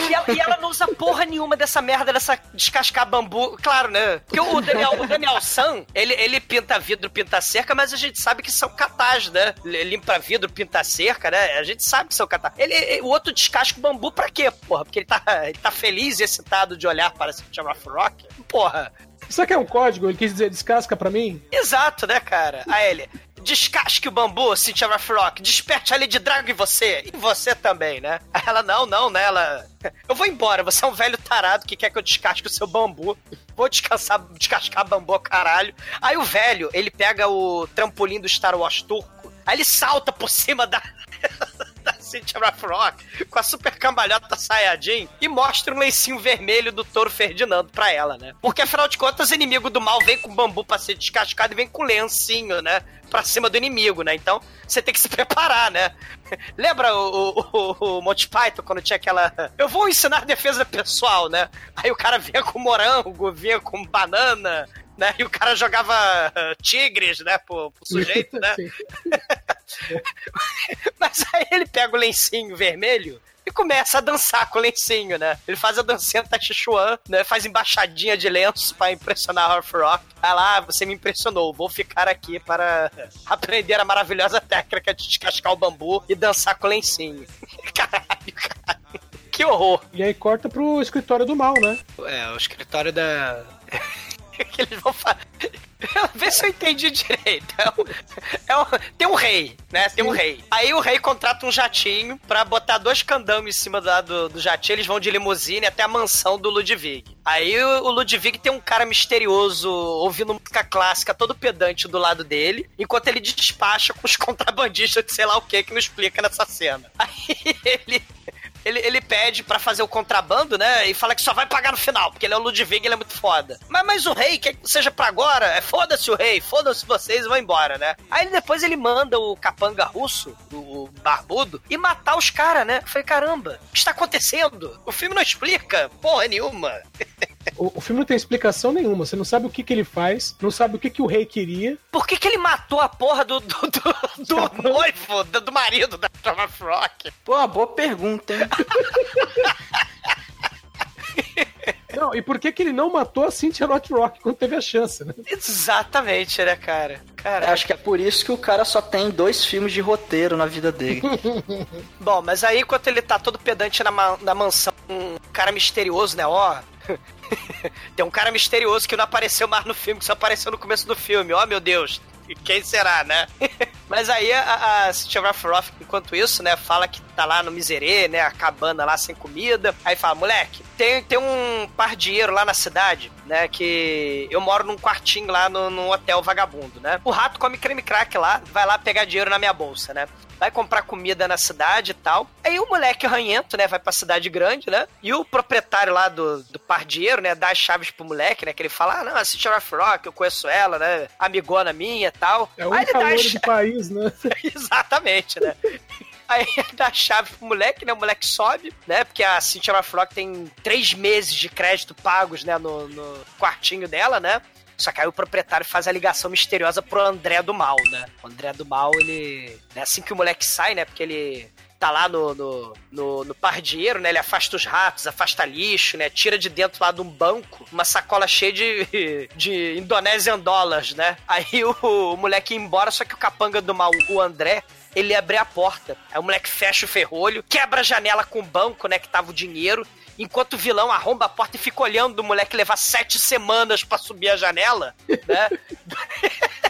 E ela, e ela, não usa porra nenhuma dessa merda, dessa descascar bambu. Claro, né? Porque o Daniel, o Daniel San, ele, ele pinta vidro, pinta cerca, mas a gente sabe que são catais, né? Limpa vidro, pinta cerca, né? A gente sabe que são catais. Ele, ele, o outro descasca o bambu pra quê, porra? Porque ele tá, ele tá feliz e excitado de olhar para esse Rough Rock? Porra. Isso aqui é um código? Ele quis dizer descasca pra mim? Exato, né, cara? Aí ele, descasque o bambu, Cynthia Rock, desperte a Lady Drago em você, e você também, né? Ela, não, não, né? Ela, eu vou embora, você é um velho tarado que quer que eu descasque o seu bambu. Vou descansar, descascar bambu, caralho. Aí o velho, ele pega o trampolim do Star Wars turco, aí ele salta por cima da... Cynthia Rock com a super cambalhota Sayajin e mostra um lencinho vermelho do touro Ferdinando pra ela, né? Porque afinal de contas, o inimigo do mal vem com bambu pra ser descascado e vem com lencinho, né? Pra cima do inimigo, né? Então você tem que se preparar, né? Lembra o, o, o Monty Python quando tinha aquela. Eu vou ensinar defesa pessoal, né? Aí o cara vinha com morango, vinha com banana, né? E o cara jogava tigres, né, pro, pro sujeito, né? Mas aí ele pega o lencinho vermelho e começa a dançar com o lencinho, né? Ele faz a dancinha da Chuan, né? Faz embaixadinha de lenço para impressionar Half Rock. Ah lá, você me impressionou, vou ficar aqui para aprender a maravilhosa técnica de descascar o bambu e dançar com o lencinho. Caralho, cara. Que horror. E aí corta pro escritório do mal, né? É, o escritório da que eles vão fazer. Vê se eu entendi direito. É um, é um, tem um rei, né? Tem um rei. Aí o rei contrata um jatinho pra botar dois candames em cima do, do, do jatinho. Eles vão de limusine até a mansão do Ludwig. Aí o, o Ludwig tem um cara misterioso ouvindo música clássica, todo pedante do lado dele, enquanto ele despacha com os contrabandistas de sei lá o que que não explica nessa cena. Aí ele ele, ele pede para fazer o contrabando, né? E fala que só vai pagar no final, porque ele é o Ludwig ele é muito foda. Mas, mas o rei quer que seja para agora. É foda-se o rei, foda-se vocês vão embora, né? Aí depois ele manda o capanga russo, o barbudo, e matar os caras, né? Foi caramba, o que está acontecendo? O filme não explica porra nenhuma. O, o, filme não tem explicação nenhuma. Você não sabe o que, que ele faz, não sabe o que, que o rei queria. Por que, que ele matou a porra do, do, do, do noivo, do, do, marido da Thomas Rock? Pô, uma boa pergunta, hein? Não, e por que, que ele não matou a Cynthia Not Rock quando teve a chance, né? Exatamente, né, cara? Cara, acho que é por isso que o cara só tem dois filmes de roteiro na vida dele. Bom, mas aí enquanto ele tá todo pedante na, ma na mansão, um cara misterioso, né? Ó, Tem um cara misterioso que não apareceu mais no filme, que só apareceu no começo do filme. Ó, oh, meu Deus. Quem será, né? Mas aí a, a Cynthia Roth, enquanto isso, né, fala que tá lá no Miserê, né, a cabana lá sem comida. Aí fala, moleque, tem, tem um pardieiro lá na cidade, né? Que eu moro num quartinho lá no, num hotel vagabundo, né? O rato come creme crack lá, vai lá pegar dinheiro na minha bolsa, né? Vai comprar comida na cidade e tal. Aí o moleque ranhento, né? Vai pra cidade grande, né? E o proprietário lá do, do pardieiro, né? Dá as chaves pro moleque, né? Que ele fala, ah, não, assiste a Rough Rock, eu conheço ela, né? Amigona minha e tal. É o as do país, né? Exatamente, né? Aí dá a chave pro moleque, né? O moleque sobe, né? Porque a Cynthia Rothrock tem três meses de crédito pagos, né? No, no quartinho dela, né? Só que aí o proprietário faz a ligação misteriosa pro André do Mal, né? O André do Mal, ele. É assim que o moleque sai, né? Porque ele tá lá no, no, no, no pardieiro, né? Ele afasta os ratos, afasta lixo, né? Tira de dentro lá de um banco uma sacola cheia de, de Indonesian dólares, né? Aí o, o moleque ia embora, só que o capanga do mal, o André, ele abre a porta. Aí o moleque fecha o ferrolho, quebra a janela com o banco, né? Que tava o dinheiro. Enquanto o vilão arromba a porta e fica olhando o moleque levar sete semanas pra subir a janela, né?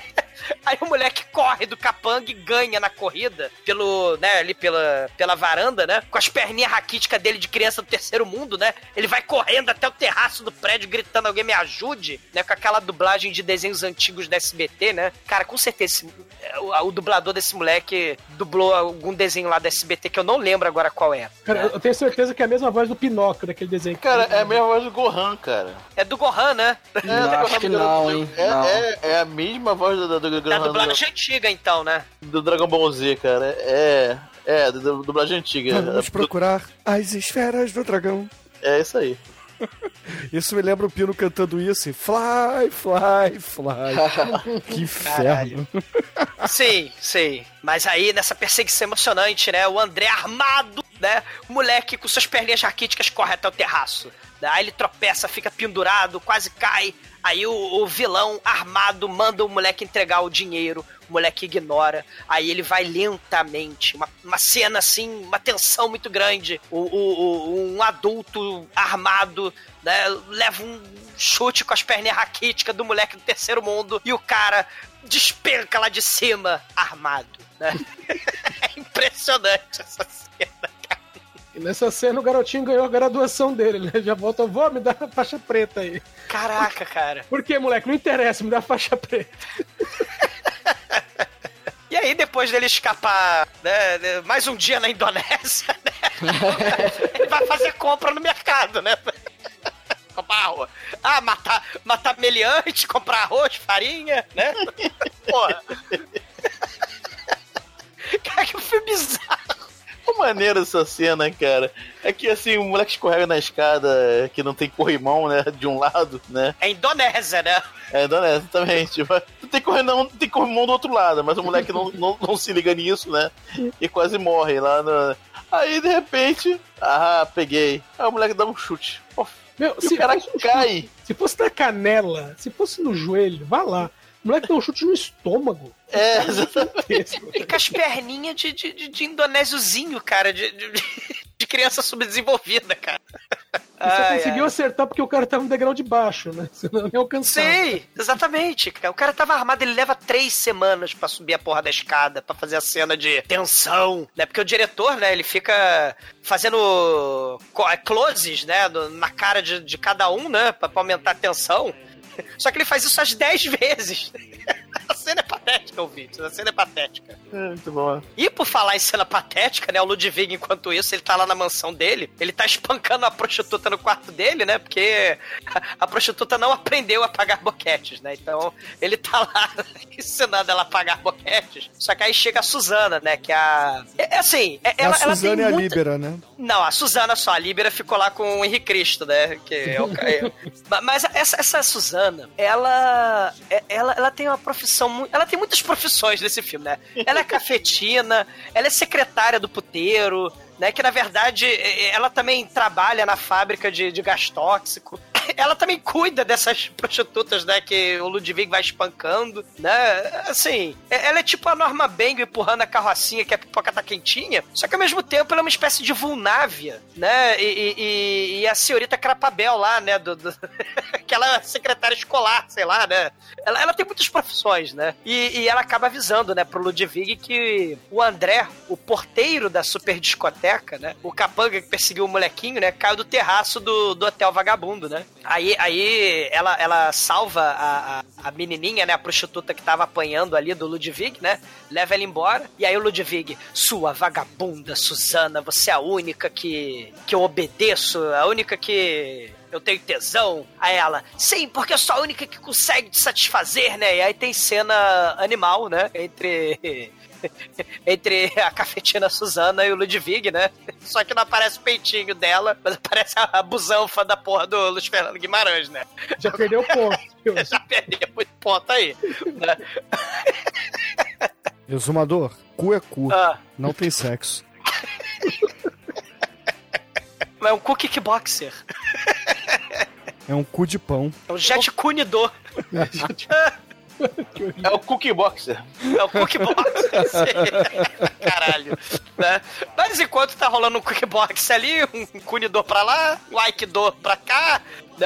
Aí o moleque corre do capanga e ganha na corrida pelo, né, ali pela, pela varanda, né? Com as perninhas raquíticas dele de criança do terceiro mundo, né? Ele vai correndo até o terraço do prédio gritando alguém me ajude, né? Com aquela dublagem de desenhos antigos da SBT, né? Cara, com certeza esse- o, o dublador desse moleque dublou algum desenho lá da SBT que eu não lembro agora qual é. Cara, eu tenho certeza que é a mesma voz do Pinóquio daquele desenho. Cara, é a mesma voz do Gohan, cara. É do Gohan, né? É, Não, do acho Gohan que não, hein? É, Não. é, é a mesma voz do, do, do, Da Gohan dublagem antiga, então, né? do, do Dragon Ball Z, cara. É, é, do, do, dublagem antiga. Vamos procurar as esferas do dragão. É isso aí. Isso me lembra o Pino cantando isso, assim, fly, fly, fly. que inferno. Sim, sim. Mas aí, nessa perseguição emocionante, né? O André armado, né? O moleque com suas perninhas raquíticas corre até o terraço. Aí ele tropeça, fica pendurado, quase cai. Aí o, o vilão armado manda o moleque entregar o dinheiro. O moleque ignora. Aí ele vai lentamente. Uma, uma cena assim, uma tensão muito grande. O, o- um adulto armado, né? Leva um chute com as perninhas raquíticas do moleque do terceiro mundo. E o cara despenca lá de cima, armado, né? é impressionante essa cena. E nessa cena o garotinho ganhou a graduação dele, né? Já volta, vou me dar a faixa preta aí. Caraca, cara. Por quê, moleque? Não interessa, me dá a faixa preta. E aí, depois dele escapar, né, né, mais um dia na Indonésia, né? Ele vai fazer compra no mercado, né? Comprar arroz. Ah, matar, matar meliante, comprar arroz, farinha, né? Porra. Cara, que filme bizarro. Que maneiro essa cena, cara. É que assim, o moleque escorrega na escada que não tem corrimão, né? De um lado, né? É Indonésia, né? É, exatamente. Mas Não tem corrimão, não tem corrimão do outro lado, mas o moleque não, não, não se liga nisso, né? E quase morre lá no. Aí de repente, ah, peguei. Aí o moleque dá um chute. Meu, E o cara fosse um cai. chute- se fosse na canela, se fosse no joelho, vá lá. O moleque dá um chute no estômago. É, exatamente. Gigantesco. E com as perninhas de, de, de, de indonésiozinho, cara, de, de, de criança subdesenvolvida, cara. E você conseguiu ai. acertar porque o cara tava no degrau de baixo, né? Senão nem alcançava. Sim, exatamente. cara. O cara tava armado, ele leva três semanas pra subir a porra da escada, pra fazer a cena de tensão, né? Porque o diretor, né, ele fica fazendo é, closes, né, na cara de, de cada um, né, pra, pra aumentar a tensão. Só que ele faz isso às dez vezes. A cena é patética, ouvinte. A cena é patética. É, muito bom. E por falar em cena patética, né? O Ludwig, enquanto isso, ele tá lá na mansão dele. Ele tá espancando a prostituta no quarto dele, né? Porque a, a prostituta não aprendeu a pagar boquetes, né? Então ele tá lá ensinando ela a pagar boquetes. Só que aí chega a Suzana, né? Que é a. É, é assim. É, É ela, a ela Suzana tem e a muita- Líbera, né? não, a Suzana só. A Líbera ficou lá com o Henrique Cristo, né? Que é o é- Ma- Mas essa, essa Suzana, ela, é- ela. Ela tem uma profissão muito. Ela tem muitas profissões nesse filme, né? Ela é cafetina, ela é secretária do puteiro. Né, que na verdade é- ela também trabalha na fábrica de, de gás tóxico. Ela também cuida dessas prostitutas, né? Que o Ludwig vai espancando, né? Assim, é- ela é tipo a Norma Bang empurrando a carrocinha que a pipoca tá quentinha. Só que ao mesmo tempo ela é uma espécie de vulnávia, né? E, e- e- a senhorita Crapabel lá, né? Do, do- que ela é secretária escolar, sei lá, né? Ela, ela tem muitas profissões, né? E, e ela acaba avisando, né, pro Ludwig que o André, o porteiro da super discoteca, né? O capanga que perseguiu o molequinho, né? Caiu do terraço do, do hotel vagabundo, né? Aí, aí ela, ela salva a, a, a menininha, né? A prostituta que tava apanhando ali do Ludwig, né? Leva ela embora. E aí o Ludwig, sua vagabunda, Suzana, você é a única que, que eu obedeço, a única que eu tenho tesão. A ela, sim, porque eu sou a única que consegue te satisfazer, né? E aí tem cena animal, né? Entre. Entre a cafetina Suzana e o Ludwig, né? Só que não aparece o peitinho dela, mas aparece a busanfa da porra do Luiz Fernando Guimarães, né? Já perdeu ponto. Já perdeu muito ponto aí. Né? Exumador, cu é cu. Ah. Não tem sexo. É um cookie kickboxer. É um cu de pão. É um jet cunidor. É o Cookie Boxer. É o Cookie Box. Caralho. Né? Mas enquanto tá rolando um Cookie Box ali, um cunidor pra lá, um Aikidor pra cá?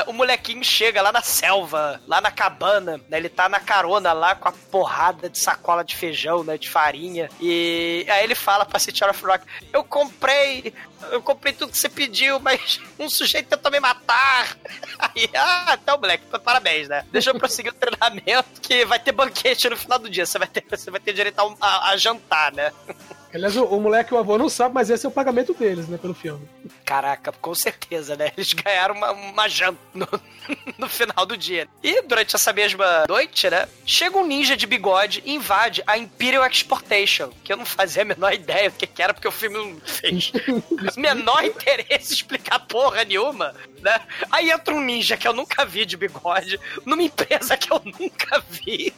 O molequinho chega lá na selva, lá na cabana, né? Ele tá na carona lá com a porrada de sacola de feijão, né? De farinha. E aí ele fala pra City of Rock: Eu comprei, eu comprei tudo que você pediu, mas um sujeito tentou me matar. Aí, ah, então, moleque, parabéns, né? Deixa eu prosseguir o treinamento que vai ter banquete no final do dia. Você vai ter, você vai ter direito a, a- a jantar, né? Aliás, o, o moleque e o avô não sabe, mas esse é o pagamento deles, né, pelo filme. Caraca, com certeza, né? Eles ganharam uma, uma janta no, no final do dia. E durante essa mesma noite, né? Chega um ninja de bigode e invade a Imperial Exportation, que eu não fazia a menor ideia do que, que era, porque o filme não fez menor interesse em explicar porra nenhuma, né? Aí entra um ninja que eu nunca vi de bigode, numa empresa que eu nunca vi.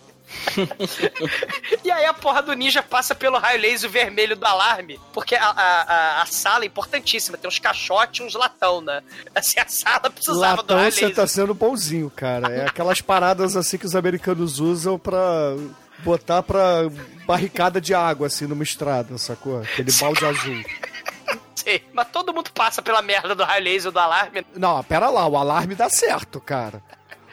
e aí a porra do ninja passa pelo raio laser vermelho do alarme, porque a, a, a- sala é importantíssima, tem uns caixotes e uns latão, né? Assim, a sala precisava do Latão, raio você laser. tá sendo bonzinho, cara. É aquelas paradas assim que os americanos usam pra botar pra barricada de água, assim, numa estrada, sacou? Aquele balde azul. Sim, mas todo mundo passa pela merda do raio laser do alarme. Não, pera lá, o alarme dá certo, cara.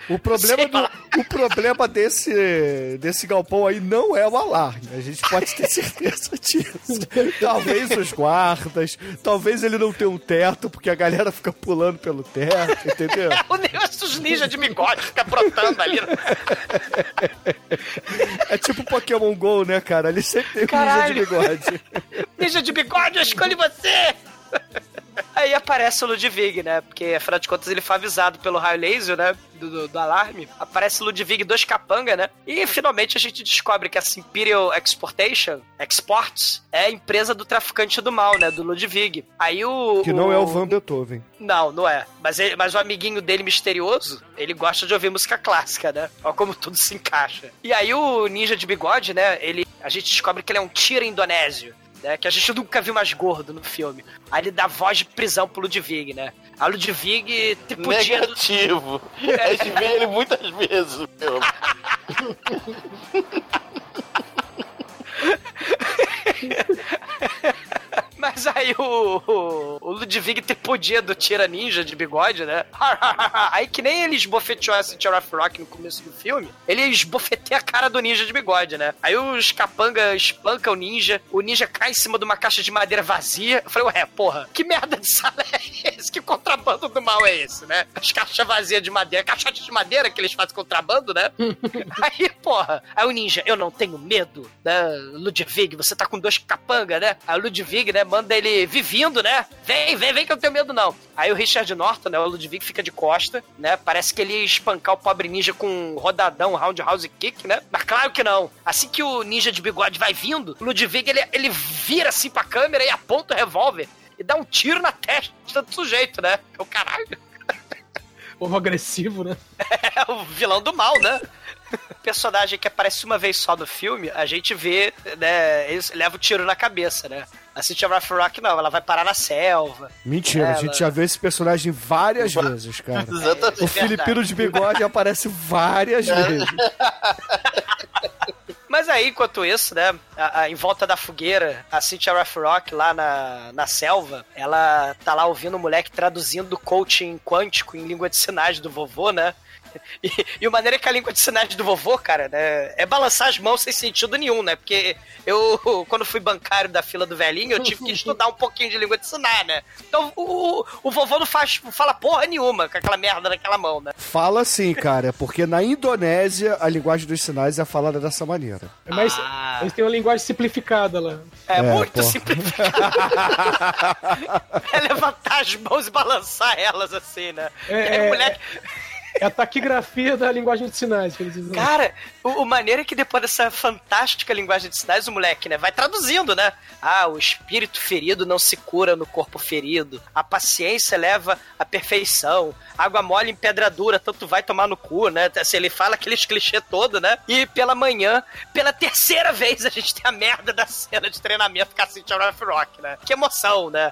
O problema, do- o problema desse, desse galpão aí não é o alarme. A gente pode ter certeza disso. Talvez os guardas, talvez ele não tenha um teto, porque a galera fica pulando pelo teto, entendeu? O negócio dos ninjas de bigode fica brotando ali. É tipo Pokémon GO, né, cara? Ali sempre tem um ninja de bigode. Ninja de bigode, eu escolhi você! Aí aparece o Ludwig, né? Porque, afinal de contas, ele foi avisado pelo raio laser, né? Do, do, do alarme. Aparece o Ludwig dois capanga, né? E finalmente a gente descobre que essa Imperial Exportation, Exports, é a empresa do traficante do mal, né? Do Ludwig. Aí o. Que não é o Van Beethoven. Não, não é. Mas, ele- mas o amiguinho dele misterioso, ele gosta de ouvir música clássica, né? Olha como tudo se encaixa. E aí o ninja de bigode, né? Ele, a gente descobre que ele é um tira indonésio. Né, que a gente nunca viu mais gordo no filme. Aí ele dá voz de prisão pro Ludwig, né? A Ludwig te podia. Negativo. A gente vê ele muitas vezes no filme. Mas aí o, o, o Ludwig te podia do tira ninja de bigode, né? aí que nem ele esbofeteou esse Tira of Rock no começo do filme, ele esbofeteia a cara do ninja de bigode, né? Aí os capanga espancam o ninja, o ninja cai em cima de uma caixa de madeira vazia. Eu falei, ué, porra, que merda de sala é esse? Que contrabando do mal é esse, né? As caixas vazias de madeira, caixote de madeira que eles fazem contrabando, né? aí, porra, aí o ninja, eu não tenho medo, né? Ludwig, você tá com dois capanga, né? Aí o Ludwig, né, manda ele vivindo, né? Vem, vem, vem que eu não tenho medo, não. Aí o Richard Norton, né, o Ludwig fica de costa, né? Parece que ele ia espancar o pobre ninja com um rodadão, roundhouse kick, né? Mas claro que não. Assim que o ninja de bigode vai vindo, o Ludwig, ele, ele vira assim pra câmera e aponta o revólver e dá um tiro na testa do sujeito, né? O caralho. Povo agressivo, né? É o vilão do mal, né? Personagem que aparece uma vez só no filme, a gente vê, né? Ele leva o tiro na cabeça, né? A City of Rock não, ela vai parar na selva. Mentira, a Ela- gente já viu esse personagem várias vezes, cara. Exatamente. O Filipino de bigode aparece várias vezes. Mas aí, enquanto isso, né, a- a- em volta da fogueira, a Cynthia Rock lá na, na selva, ela tá lá ouvindo o moleque traduzindo coaching quântico em língua de sinais do vovô, né? E, e o maneira que a língua de sinais do vovô, cara, né, é balançar as mãos sem sentido nenhum, né? Porque eu, quando fui bancário da fila do velhinho, eu tive que estudar um pouquinho de língua de sinais, né? Então o, o vovô não faz, fala porra nenhuma com aquela merda naquela mão, né? Fala sim, cara, porque na Indonésia a linguagem dos sinais é falada dessa maneira. Mas Ah. eles têm uma linguagem simplificada lá. É, É, muito porra. simplificado. é levantar as mãos e balançar elas assim, né? É, é, o moleque. É a taquigrafia da linguagem de sinais, que eles dizem. Cara, o, o maneiro é que depois dessa fantástica linguagem de sinais, o moleque, né, vai traduzindo, né? Ah, o espírito ferido não se cura no corpo ferido. A paciência leva à perfeição. Água mole em pedra dura, tanto vai tomar no cu, né? Assim, ele fala aqueles clichê todo, né? E pela manhã, pela terceira vez, a gente tem a merda da cena de treinamento com a Cynthia Rock, né? Que emoção, né?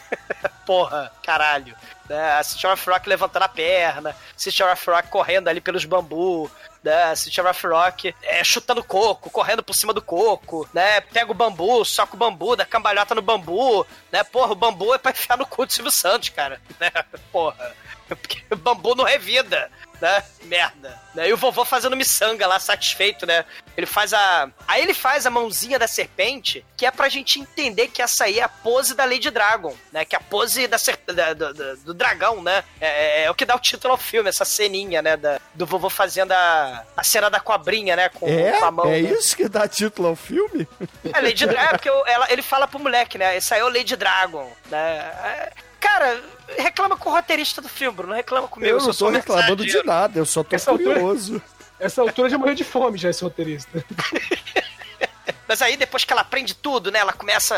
Porra, caralho. Né? A Cynthia Rough Rock levantando a perna, Cynthia Rough Rock correndo ali pelos bambu, né? Cynthia Rough Rock é, chutando coco, correndo por cima do coco, né? Pega o bambu, soca o bambu, dá cambalhota no bambu, né? Porra, o bambu é pra enfiar no cu do Silvio Santos, cara. Né? Porra. Porque bambu não revida, né? Merda. Né? E o vovô fazendo miçanga lá, satisfeito, né? Ele faz a. Aí ele faz a mãozinha da serpente, que é pra gente entender que essa aí é a pose da Lady Dragon, né? Que é a pose da ser... da- do, do- do dragão, né? É, é o que dá o título ao filme, essa ceninha, né? Da, do vovô fazendo a, a cena da cobrinha, né? Com, É? com a mão. É né? isso que dá título ao filme? É, Lady Dragon, é porque eu- ela- ele fala pro moleque, né? Esse aí é o Lady Dragon, né? Cara, reclama com o roteirista do filme, Bruno. Não reclama comigo. Eu não sou tô reclamando de nada, eu só tô Essa altura- curioso. Essa altura já morreu de fome, já, esse roteirista. Mas aí, depois que ela aprende tudo, né? Ela começa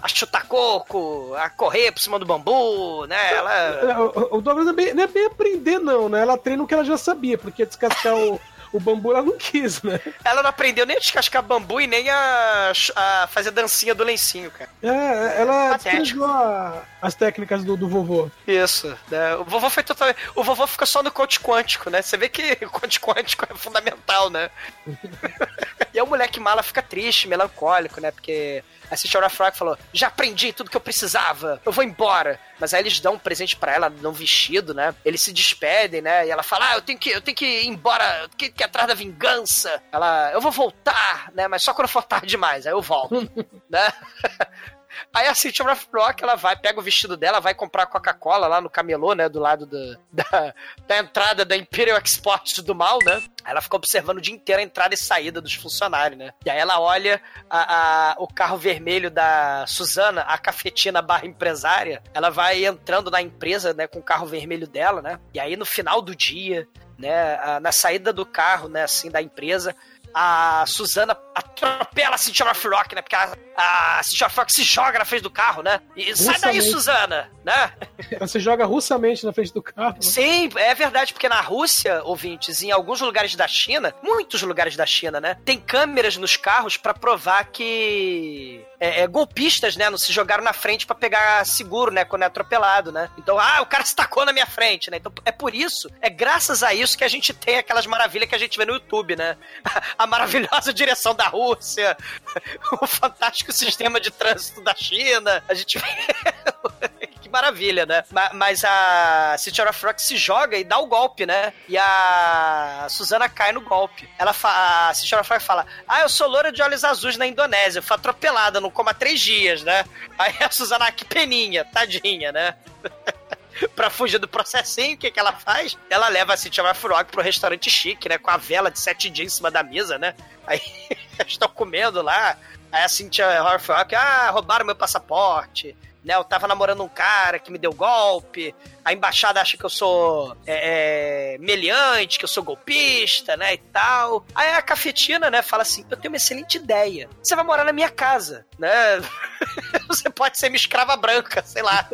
a chutar coco, a correr por cima do bambu, né? Ela. O, o Douglas não é, bem, não é bem aprender, não, né? Ela treina o que ela já sabia, porque descascar o, o bambu ela não quis, né? Ela não aprendeu nem a descascar bambu e nem a, a fazer dancinha do lencinho, cara. É, ela Patético. a- as técnicas do, do vovô. Isso. Né? O vovô foi totalmente. O vovô fica só no coach quântico, né? Você vê que o coach quântico é fundamental, né? e aí o moleque mala fica triste, melancólico, né? Porque a Cynthia Frog falou: já aprendi tudo que eu precisava, eu vou embora. Mas aí eles dão um presente pra ela, num vestido, né? Eles se despedem, né? E ela fala: Ah, eu tenho que, eu tenho que ir embora, eu tenho que ir atrás da vingança. Ela, eu vou voltar, né? Mas só quando for tarde demais, aí eu volto, né? Aí a Cynthia Rock, ela vai, pega o vestido dela, vai comprar Coca-Cola lá no camelô, né, do lado do- da, da entrada da Imperial Exports do mal, né? Ela fica observando o dia inteiro a entrada e saída dos funcionários, né? E aí ela olha a- a- o carro vermelho da Suzana, a cafetina barra empresária, ela vai entrando na empresa, né, com o carro vermelho dela, né? E aí no final do dia, né, a- na saída do carro, né, assim, da empresa, a Suzana atropela a Cynthia Rock, né? Porque a, a Cynthia Rock se joga na frente do carro, né? E sai daí, Russamente. Suzana, né? Ela se joga russamente na frente do carro. né? Sim, é verdade, porque na Rússia, ouvintes, em alguns lugares da China, muitos lugares da China, né? Tem câmeras nos carros pra provar que é, é, golpistas, né? Não se jogaram na frente pra pegar seguro, né? Quando é atropelado, né? Então, ah, o cara se tacou na minha frente, né? Então é por isso, é graças a isso que a gente tem aquelas maravilhas que a gente vê no YouTube, né? A maravilhosa direção da Rússia, o fantástico sistema de trânsito da China. A gente vê que maravilha, né? Ma- Mas a Cynthia Rock se joga e dá o golpe, né? E a Suzana cai no golpe. Ela fa... A Cynthia Rock fala: Ah, eu sou loura de olhos azuis na Indonésia, fui atropelada, não como há três dias, né? Aí a Suzana, ah, que peninha, tadinha, né? pra fugir do processinho, o que, que ela faz? Ela leva a Cynthia Rock pro restaurante chique, né? Com a vela de sete dias em cima da mesa, né? Aí eles estão comendo lá. Aí a Cynthia Rock, ah, roubaram meu passaporte. Né, eu tava namorando um cara que me deu golpe. A embaixada acha que eu sou é, é, meliante, que eu sou golpista, né? E tal. Aí a cafetina, né, fala assim: eu tenho uma excelente ideia. Você vai morar na minha casa, né? Você pode ser minha escrava branca, sei lá.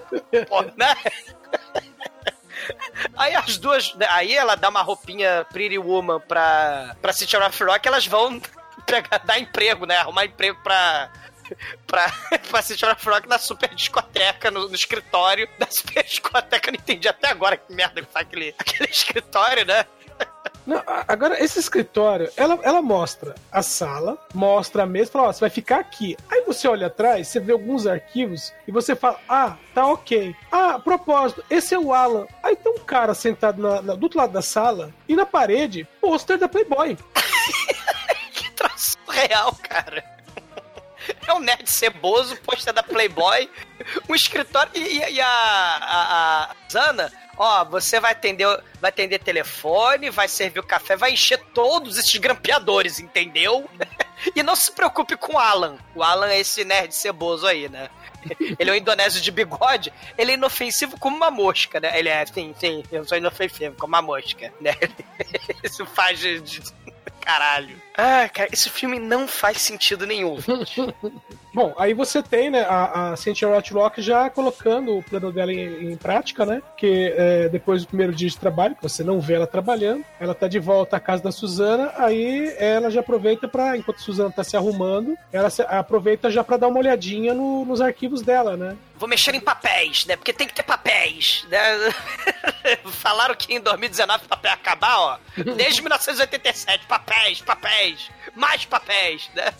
Né? Aí as duas. Aí ela dá uma roupinha Pretty Woman pra, pra City of Rock, elas vão pegar, dar emprego, né? Arrumar emprego pra. Pra, pra City of Rock na super discoteca, no, no escritório da super discoteca. Eu não entendi até agora que merda que faz aquele, aquele escritório, né? Não, agora, esse escritório, ela, ela mostra a sala, mostra a mesa, fala, ó, você vai ficar aqui. Aí você olha atrás, você vê alguns arquivos e você fala, ah, tá ok. Ah, propósito, esse é o Alan. Aí tem um cara sentado na- na- do outro lado da sala e na parede, pôster da Playboy. Que troço real, cara. É um nerd ceboso, pôster da Playboy, um escritório. E, e- a, a, a Zana, ó, você vai atender, vai atender telefone, vai servir o café, vai encher todos esses grampeadores, entendeu? E não se preocupe com o Alan. O Alan é esse nerd ceboso aí, né? Ele é um indonésio de bigode, ele é inofensivo como uma mosca, né? Ele é, sim, sim, eu sou inofensivo como uma mosca, né? Isso faz de- Caralho. Ah, cara, esse filme não faz sentido nenhum. Bom, aí você tem, né, a, a Cynthia Rothrock já colocando o plano dela em, em prática, né? Que é, depois do primeiro dia de trabalho, que você não vê ela trabalhando, ela tá de volta à casa da Suzana, aí ela já aproveita para enquanto a Suzana tá se arrumando, ela se- aproveita já para dar uma olhadinha no- nos arquivos dela, né? Vou mexer em papéis, né? Porque tem que ter papéis, né? Falaram que em 2019 o papel ia acabar, ó. Desde 1987, papéis, papéis, mais papéis, né?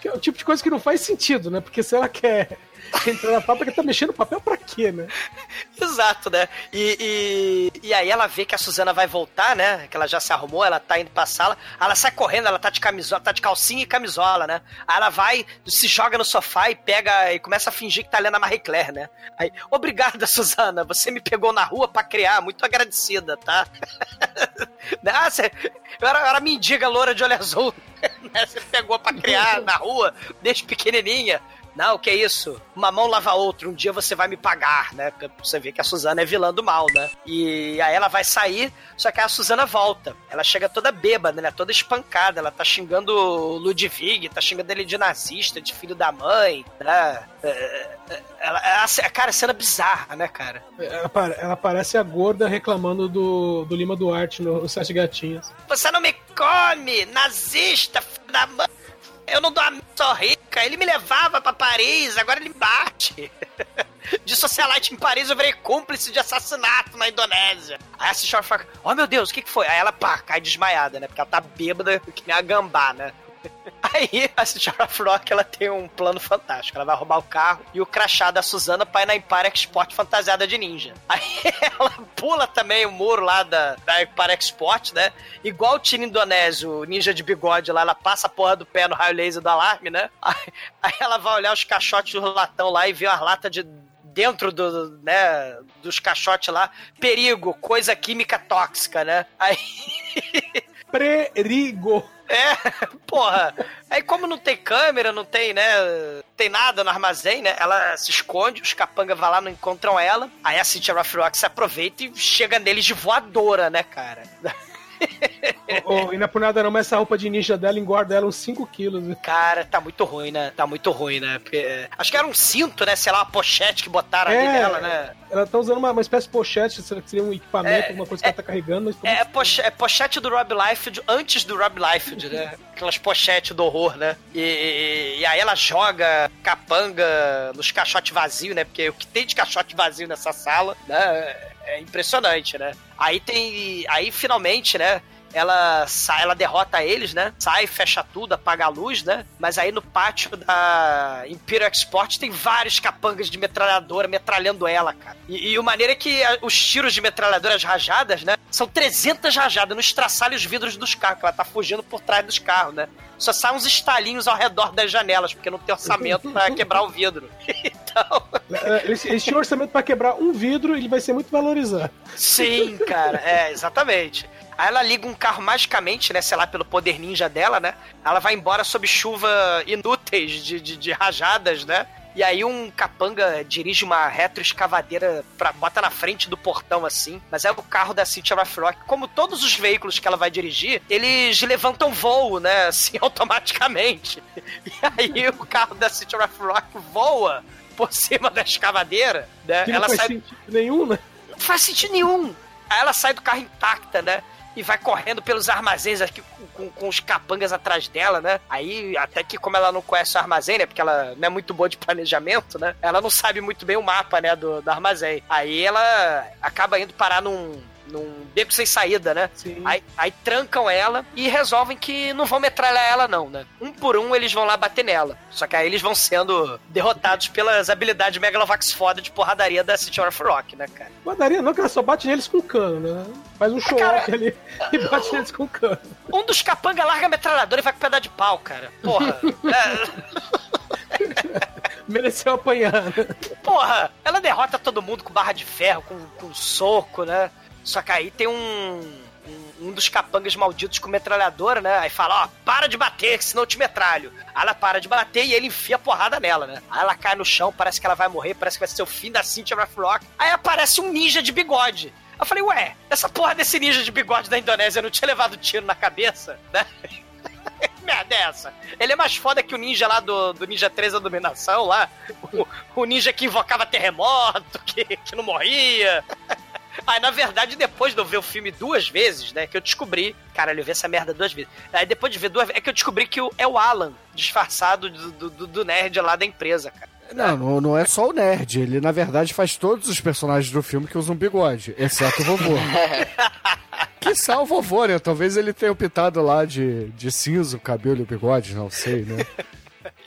Que é o tipo de coisa que não faz sentido, né? Porque se ela quer entrar na fábrica, tá mexendo papel pra quê, né? Exato, né? E, e, e aí ela vê que a Suzana vai voltar, né? Que ela já se arrumou, ela tá indo pra sala. Ela sai correndo, ela tá de camisola, tá de calcinha e camisola, né? Aí ela vai, se joga no sofá e pega e começa a fingir que tá lendo a Marie Claire, né? Aí, obrigada, Suzana, você me pegou na rua pra criar, muito agradecida, tá? ah, você, eu, era, era mendiga loura de olho azul, né? Você pegou pra criar na rua, desde pequenininha. Não, o que é isso? Uma mão lava a outra, um dia você vai me pagar, né? Você vê que a Suzana é vilã do mal, né? E aí ela vai sair, só que a Suzana volta. Ela chega toda bêbada, né? Toda espancada. Ela tá xingando o Ludwig, tá xingando ele de nazista, de filho da mãe, né? É, é, Ela, ela- cara, cena bizarra, né, cara? Ela, ela parece a gorda reclamando do, do Lima Duarte no, no Sete Gatinhas. Você não me come, nazista, filho da mãe. Eu não dou a sou rica. Ele me levava pra Paris, agora ele bate. De socialite em Paris, eu virei cúmplice de assassinato na Indonésia. Aí a Sichora fala, oh meu Deus, o que que foi? Aí ela, pá, cai desmaiada, né? Porque ela tá bêbada que nem a gambá, né? Aí a Sichora Frock, ela tem um plano fantástico. Ela vai roubar o carro e o crachá da Suzana pra ir na Empire Export fantasiada de ninja. Aí ela pula também o muro lá da, da Empire Export, né? Igual o Tino Indonésio, o ninja de bigode lá, ela passa a porra do pé no raio laser do alarme, né? Aí, aí ela vai olhar os caixotes do latão lá e vê umas latas de dentro do, né, dos caixotes lá, perigo, coisa química tóxica, né? Aí Perigo! É, porra. Aí como não tem câmera, não tem, né, tem nada no armazém, né? Ela se esconde, os capangas vão lá, não encontram ela. Aí a Cynthia Rothrock se aproveita e chega neles de voadora, né, cara? Oh, e não é por nada não, mas essa roupa de ninja dela engorda ela uns 5 quilos. né? Cara, tá muito ruim, né? Tá muito ruim, né? Porque, é, acho que era um cinto, né? Sei lá, uma pochete que botaram ali É. nela, né? Ela tá usando uma, uma espécie de pochete, será que seria um equipamento, É, alguma coisa que ela tá carregando. Mas É, poche- é pochete do Rob Liefeld antes do Rob Liefeld, né? Aquelas pochetes do horror, né? E, e- e aí ela joga capanga nos caixotes vazios, né? Porque o que tem de caixote vazio nessa sala, né? É impressionante, né? Aí tem. Aí finalmente, né? Ela sai, ela derrota eles, né? Sai, fecha tudo, apaga a luz, né? Mas aí no pátio da Imperial Export tem vários capangas de metralhadora metralhando ela, cara. E, e o maneiro é que a- os tiros de metralhadoras rajadas, né? São 300 rajadas, não estraçalha os vidros dos carros, que ela tá fugindo por trás dos carros, né? Só saem uns estalinhos ao redor das janelas, porque não tem orçamento pra quebrar o vidro. Então, É, Eles, eles tinham orçamento pra quebrar um vidro ele vai ser muito valorizado. Sim, cara, é, exatamente. Aí ela liga um carro magicamente, né? Sei lá, pelo poder ninja dela, né? Ela vai embora sob chuva inúteis de, de, de rajadas, né? E aí um capanga dirige uma retroescavadeira pra, bota na frente do portão assim. Mas é o carro da Cynthia Rothrock. Como todos os veículos que ela vai dirigir, eles levantam voo, né? Assim, automaticamente. E aí o carro da Cynthia Rothrock voa por cima da escavadeira, né? Que não Ela faz sai sentido nenhum, né? não faz sentido nenhum. Aí ela sai do carro intacta, né? E vai correndo pelos armazéns aqui com, com- os capangas atrás dela, né? Aí, até que como ela não conhece o armazém, né? Porque ela não é muito boa de planejamento, né? Ela não sabe muito bem o mapa, né? Do, do armazém. Aí ela acaba indo parar num, num beco sem saída, né? Sim. Aí, aí trancam ela e resolvem que não vão metralhar ela, não, né? Um por um eles vão lá bater nela. Só que aí eles vão sendo derrotados pelas habilidades Megalovax foda de porradaria da City of Rock, né, cara? Padaria não, que ela só bate neles com cano, né? Faz um show-off ali e bate neles com cano. Um dos capanga larga a metralhadora e vai com pedaço de pau, cara. Porra. É, Mereceu apanhar, né? porra, ela derrota todo mundo com barra de ferro, com, com soco, né? Só que aí tem um, um, dos capangas malditos com metralhadora, né? Aí fala, ó, para de bater, senão eu te metralho. Aí ela para de bater e ele enfia a porrada nela, né? Aí ela cai no chão, parece que ela vai morrer, parece que vai ser o fim da Cynthia Rock. Aí aparece um ninja de bigode. Eu falei, ué, essa porra desse ninja de bigode da Indonésia não tinha levado tiro na cabeça, né? merda é essa? Ele é mais foda que o ninja lá do, do Ninja 3 da Dominação lá. O, o ninja que invocava terremoto, que, que não morria. Aí, na verdade, depois de eu ver o filme duas vezes, né, que eu descobri. Cara, eu vi essa merda duas vezes. Aí, depois de ver duas vezes, é que eu descobri que é o Alan, disfarçado do, do, do nerd lá da empresa, cara. Não, não, é só o nerd. Ele, na verdade, faz todos os personagens do filme que usam bigode, exceto o vovô. que o vovô, né? Talvez ele tenha optado lá de, de cinza o cabelo e o bigode, não sei, né?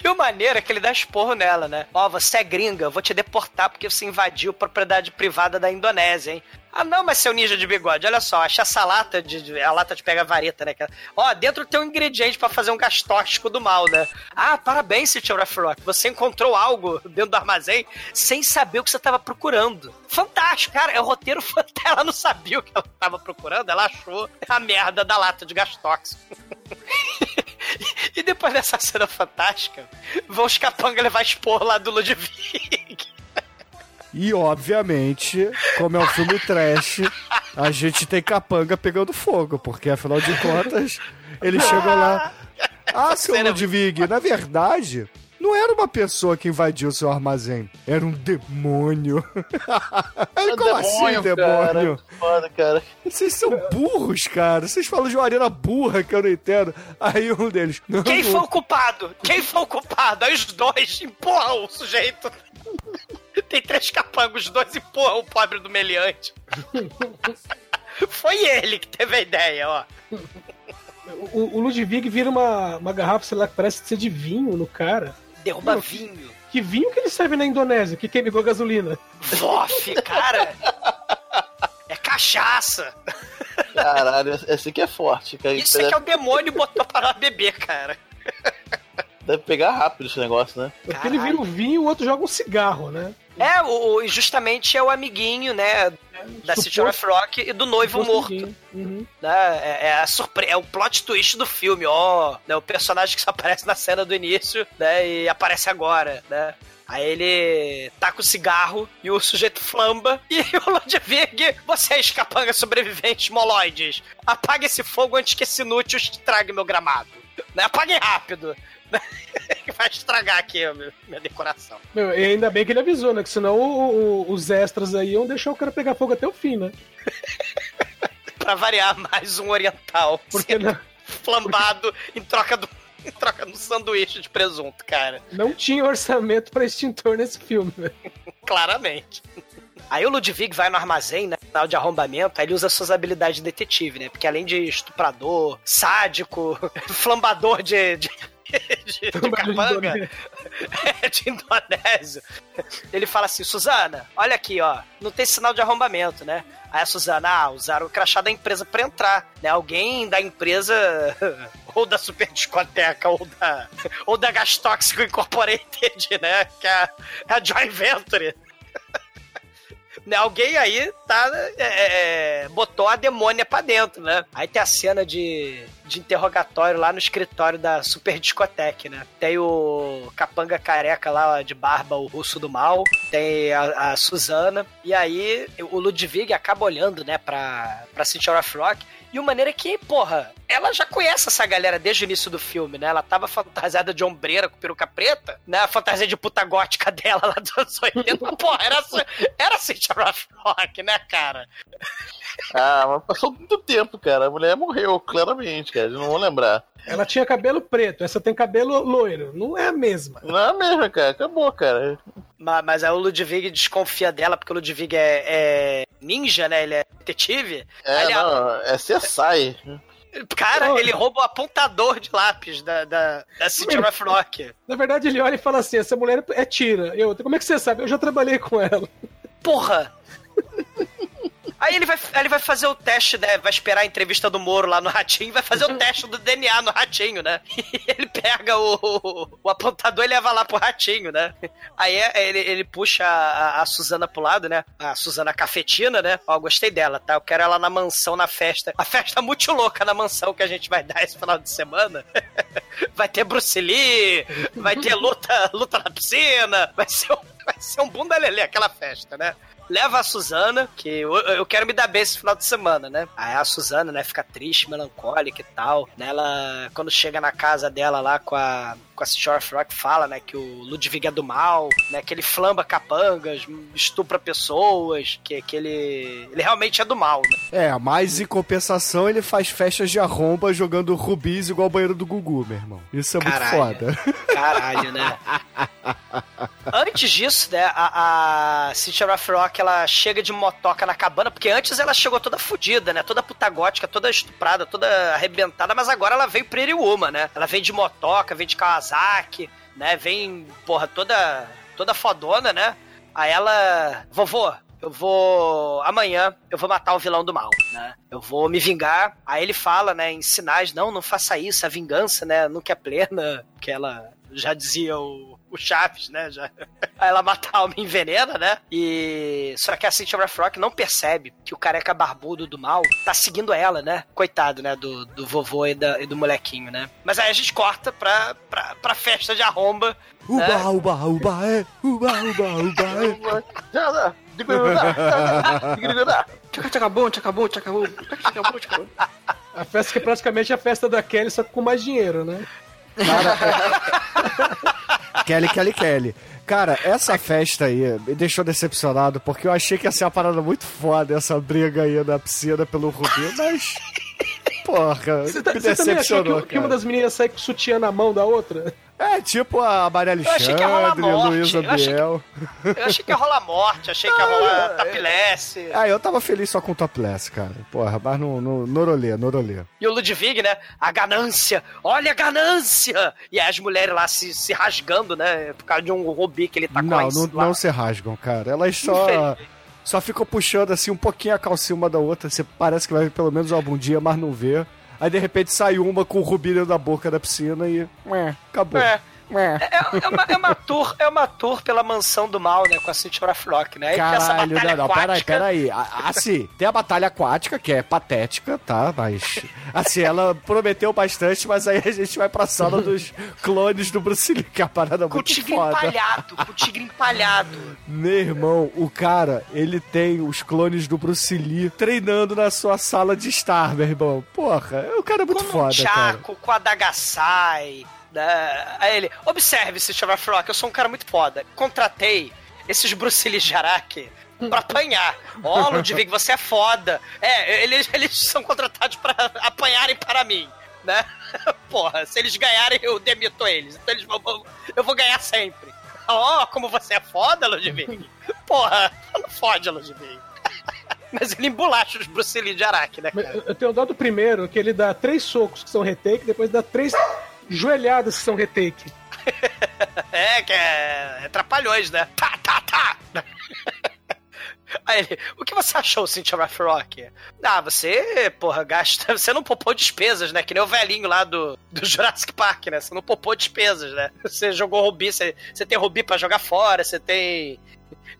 E o maneiro é que ele dá esporro nela, né? Ó, você é gringa, vou te deportar porque você invadiu propriedade privada da Indonésia, hein? Ah, não, mas seu ninja de bigode, olha só, acha essa lata de. a lata de pega vareta, né? Ó, dentro tem um ingrediente pra fazer um gás tóxico do mal, né? Ah, parabéns, of Rock. Você encontrou algo dentro do armazém sem saber o que você tava procurando. Fantástico, cara. É o roteiro fantástico. Ela não sabia o que ela tava procurando, ela achou a merda da lata de gás tóxico. Depois dessa cena fantástica, vão os capanga levar expor lá do Ludwig. E, obviamente, como é um filme trash, a gente tem capanga pegando fogo, porque, afinal de contas, eles chegam lá... Ah, seu Cena- Ludwig, na verdade... Não era uma pessoa que invadiu seu armazém, era um demônio. Aí, como assim, demônio? Cara, foda, cara. Vocês são burros, cara. Vocês falam de uma arena burra que eu não entendo. Aí um deles. Não, Quem foi o culpado? Quem foi o culpado? Aí os dois empurram o sujeito. Tem três capangos, os dois empurram o pobre do meliante. Foi ele que teve a ideia, ó. O, o Ludwig vira uma, uma garrafa, sei lá, que parece ser de vinho no cara. Derruba Não, vinho. Que vinho que ele serve na Indonésia, que queima igual gasolina? Vof, cara. É cachaça. Caralho, esse aqui é forte, cara. Isso é que é o demônio botou para beber, cara. Deve pegar rápido esse negócio, né? Porque ele vira o vinho e o outro joga um cigarro, né? É, o, justamente é o amiguinho, né? Da City of Rock e do noivo Suposto morto. Uhum. né? É, é a surpre... é o plot twist do filme, ó. Né? O personagem que só aparece na cena do início, né? E aparece agora, né? Aí ele taca o cigarro e o sujeito flamba. E o Ludwig, vocês, capangas sobreviventes moloides, apague esse fogo antes que esse inútil estrague meu gramado. Né? Apaguem rápido. Né? Vai estragar aqui a minha decoração. Meu, e ainda bem que ele avisou, né? Que senão o- o- os extras aí iam deixar o cara pegar fogo até o fim, né? Pra variar, mais um oriental. Porque não, flambado em troca do. Em troca do sanduíche de presunto, cara. não tinha orçamento pra extintor nesse filme, né? Claramente. Aí o Ludwig vai no armazém, né? Final de arrombamento, aí ele usa suas habilidades de detetive, né? Porque além de estuprador, sádico, flambador de. de... De, de capanga, de indonésio. Ele fala assim, Suzana, olha aqui, ó, não tem sinal de arrombamento, né? Aí a Suzana, ah, usaram o crachá da empresa pra entrar, né? Alguém da empresa, ou da Super Discoteca, ou da, ou da Gas Tóxico Incorporated, né? Que é a, é a Joint Venture. Né, Alguém aí tá, é, é, botou a demônia pra dentro, né? Aí tem a cena de, de interrogatório lá no escritório da Super Discoteque, né? Tem o capanga careca lá de barba, o russo do mal. Tem a, a Suzana. E aí o Ludwig acaba olhando, né, pra, pra City of Rock. E o maneiro é que, porra, ela já conhece essa galera desde o início do filme, né? Ela tava fantasiada de ombreira com peruca preta, né? A fantasia de puta gótica dela lá dos anos 80. Porra, era, era City of Rock, né, cara? Ah, mas passou muito tempo, cara. A mulher morreu, claramente, cara. Não vão lembrar. Ela tinha cabelo preto, essa tem cabelo loiro. Não é a mesma. Não é a mesma, cara. Acabou, cara. Mas, mas aí o Ludwig desconfia dela, porque o Ludwig é, é ninja, né? Ele é detetive. É, Ele- não, é CSI. Cara, ele rouba o apontador de lápis da, da, da City of Rock. Na verdade, ele olha e fala assim: essa mulher é tira. Eu, como é que você sabe? Eu já trabalhei com ela. Porra! Aí ele vai, ele vai fazer o teste, né? Vai esperar a entrevista do Moro lá no Ratinho, vai fazer o teste do DNA no Ratinho, né? E ele pega o, o apontador e leva lá pro Ratinho, né? Aí é- ele, ele puxa a, a Suzana pro lado, né? A Suzana cafetina, né? Ó, gostei dela, tá? Eu quero ela na mansão, na festa. A festa muito louca na mansão que a gente vai dar esse final de semana. Vai ter Bruce Lee, vai ter luta, luta na piscina, vai ser um, vai ser um bunda lelê aquela festa, né? Leva a Suzana, que eu, eu quero me dar bem esse final de semana, né? Aí a Suzana, né, fica triste, melancólica e tal. Né? Ela, quando chega na casa dela lá com a, com a Shore of Rock, fala, né, que o Ludwig é do mal, né, que ele flamba capangas, estupra pessoas, que, que ele, ele realmente é do mal, né? É, mas em compensação ele faz festas de arromba jogando rubis igual o banheiro do Gugu, meu irmão. Isso é Caralho. muito foda. Caralho, né? Antes disso, né, a, a Cynthia Rothrock, ela chega de motoca na cabana, porque antes ela chegou toda fodida, né? Toda puta gótica, toda estuprada, toda arrebentada, mas agora ela veio Pretty Woman, né? Ela vem de motoca, vem de Kawasaki, né? Vem, porra, toda, toda fodona, né? Aí ela... Vovô, eu vou. Amanhã eu vou matar o vilão do mal, né? Eu vou me vingar. Aí ele fala, né, em sinais: não, não faça isso, a vingança, né, nunca é plena. Que ela já dizia o, o Chaves, né? Já. Aí ela mata a alma e envenena, né? E. Só que a Cynthia Rothrock não percebe que o careca barbudo do mal tá seguindo ela, né? Coitado, né? Do, do vovô e, da- e do molequinho, né? Mas aí a gente corta pra, pra, pra festa de arromba. Uba, né? uba, uba, é. Uba, uba, uba, é. Tchacabum, tchacabum, tchacabum, tchacabum, tchacabum. A festa que é praticamente a festa da Kelly, só com mais dinheiro, né? Kelly, Kelly, Kelly. Cara, essa festa aí me deixou decepcionado, porque eu achei que ia ser uma parada muito foda essa briga aí na piscina pelo Rubinho, mas. Porra, Você, tá, me você também achou decepcionou. que, que uma cara. das meninas sai com sutiã na mão da outra? É, tipo a Maria Eu que Alexandre, a Luísa eu achei que- Biel. Eu achei que ia rolar morte, achei que ia rolar tapilesse. Ah, eu tava feliz só com o topless, cara. Porra, mas no, no, norolê, norolê. E o Ludwig, né? A ganância! Olha a ganância! E aí as mulheres lá se, se rasgando, né? Por causa de um rubi que ele tá com não, lá em não, não se rasgam, cara. Elas só. Só ficam puxando assim um pouquinho a calcinha uma da outra. Você parece que vai ver pelo menos uma bundinha, mas não vê. Aí de repente sai uma com o rubi dentro da boca da piscina e. Ué, acabou. É. Ué. É, é uma, é, uma tour, é uma tour pela mansão do mal, né? Com a Cynthia Rothrock, né? Essa Caralho, batalha não, não, peraí, peraí. Assim, tem a batalha aquática, que é patética, tá? Mas. Assim, ela prometeu bastante, mas aí a gente vai pra sala dos clones do Bruce Lee, que é a parada Com o muito tigre foda. empalhado, com o tigre empalhado. Meu irmão, o cara, ele tem os clones do Bruce Lee treinando na sua sala de estar, meu irmão. Porra, o cara é muito com foda, um cara. Chaco, com a Dagassai. Né? Aí ele, observe, Cynthia Rothrock, eu sou um cara muito foda. Contratei esses Bruce Lee Jaraki pra apanhar. Ó, Ludwig, você é foda. É, eles, eles são contratados pra apanharem para mim, né? Porra, se eles ganharem, eu demito eles. Então eles vão, eu vou ganhar sempre. Ó, como você é foda, Ludwig. Porra, não fode, Ludwig. Mas ele embolacha os Bruce Lee de Araque, né, cara? Eu tenho dó do primeiro, que ele dá três socos que são retake, depois dá três joelhadas que são retake. É, que é, é trapalhões, né? Tá, tá, tá! Aí ele, o que você achou, Cynthia Rothrock? Ah, você, porra, gasta. Você não poupou despesas, né? Que nem o velhinho lá do, do Jurassic Park, né? Você não poupou despesas, né? Você jogou Rubi, você, você tem Rubi pra jogar fora, você tem.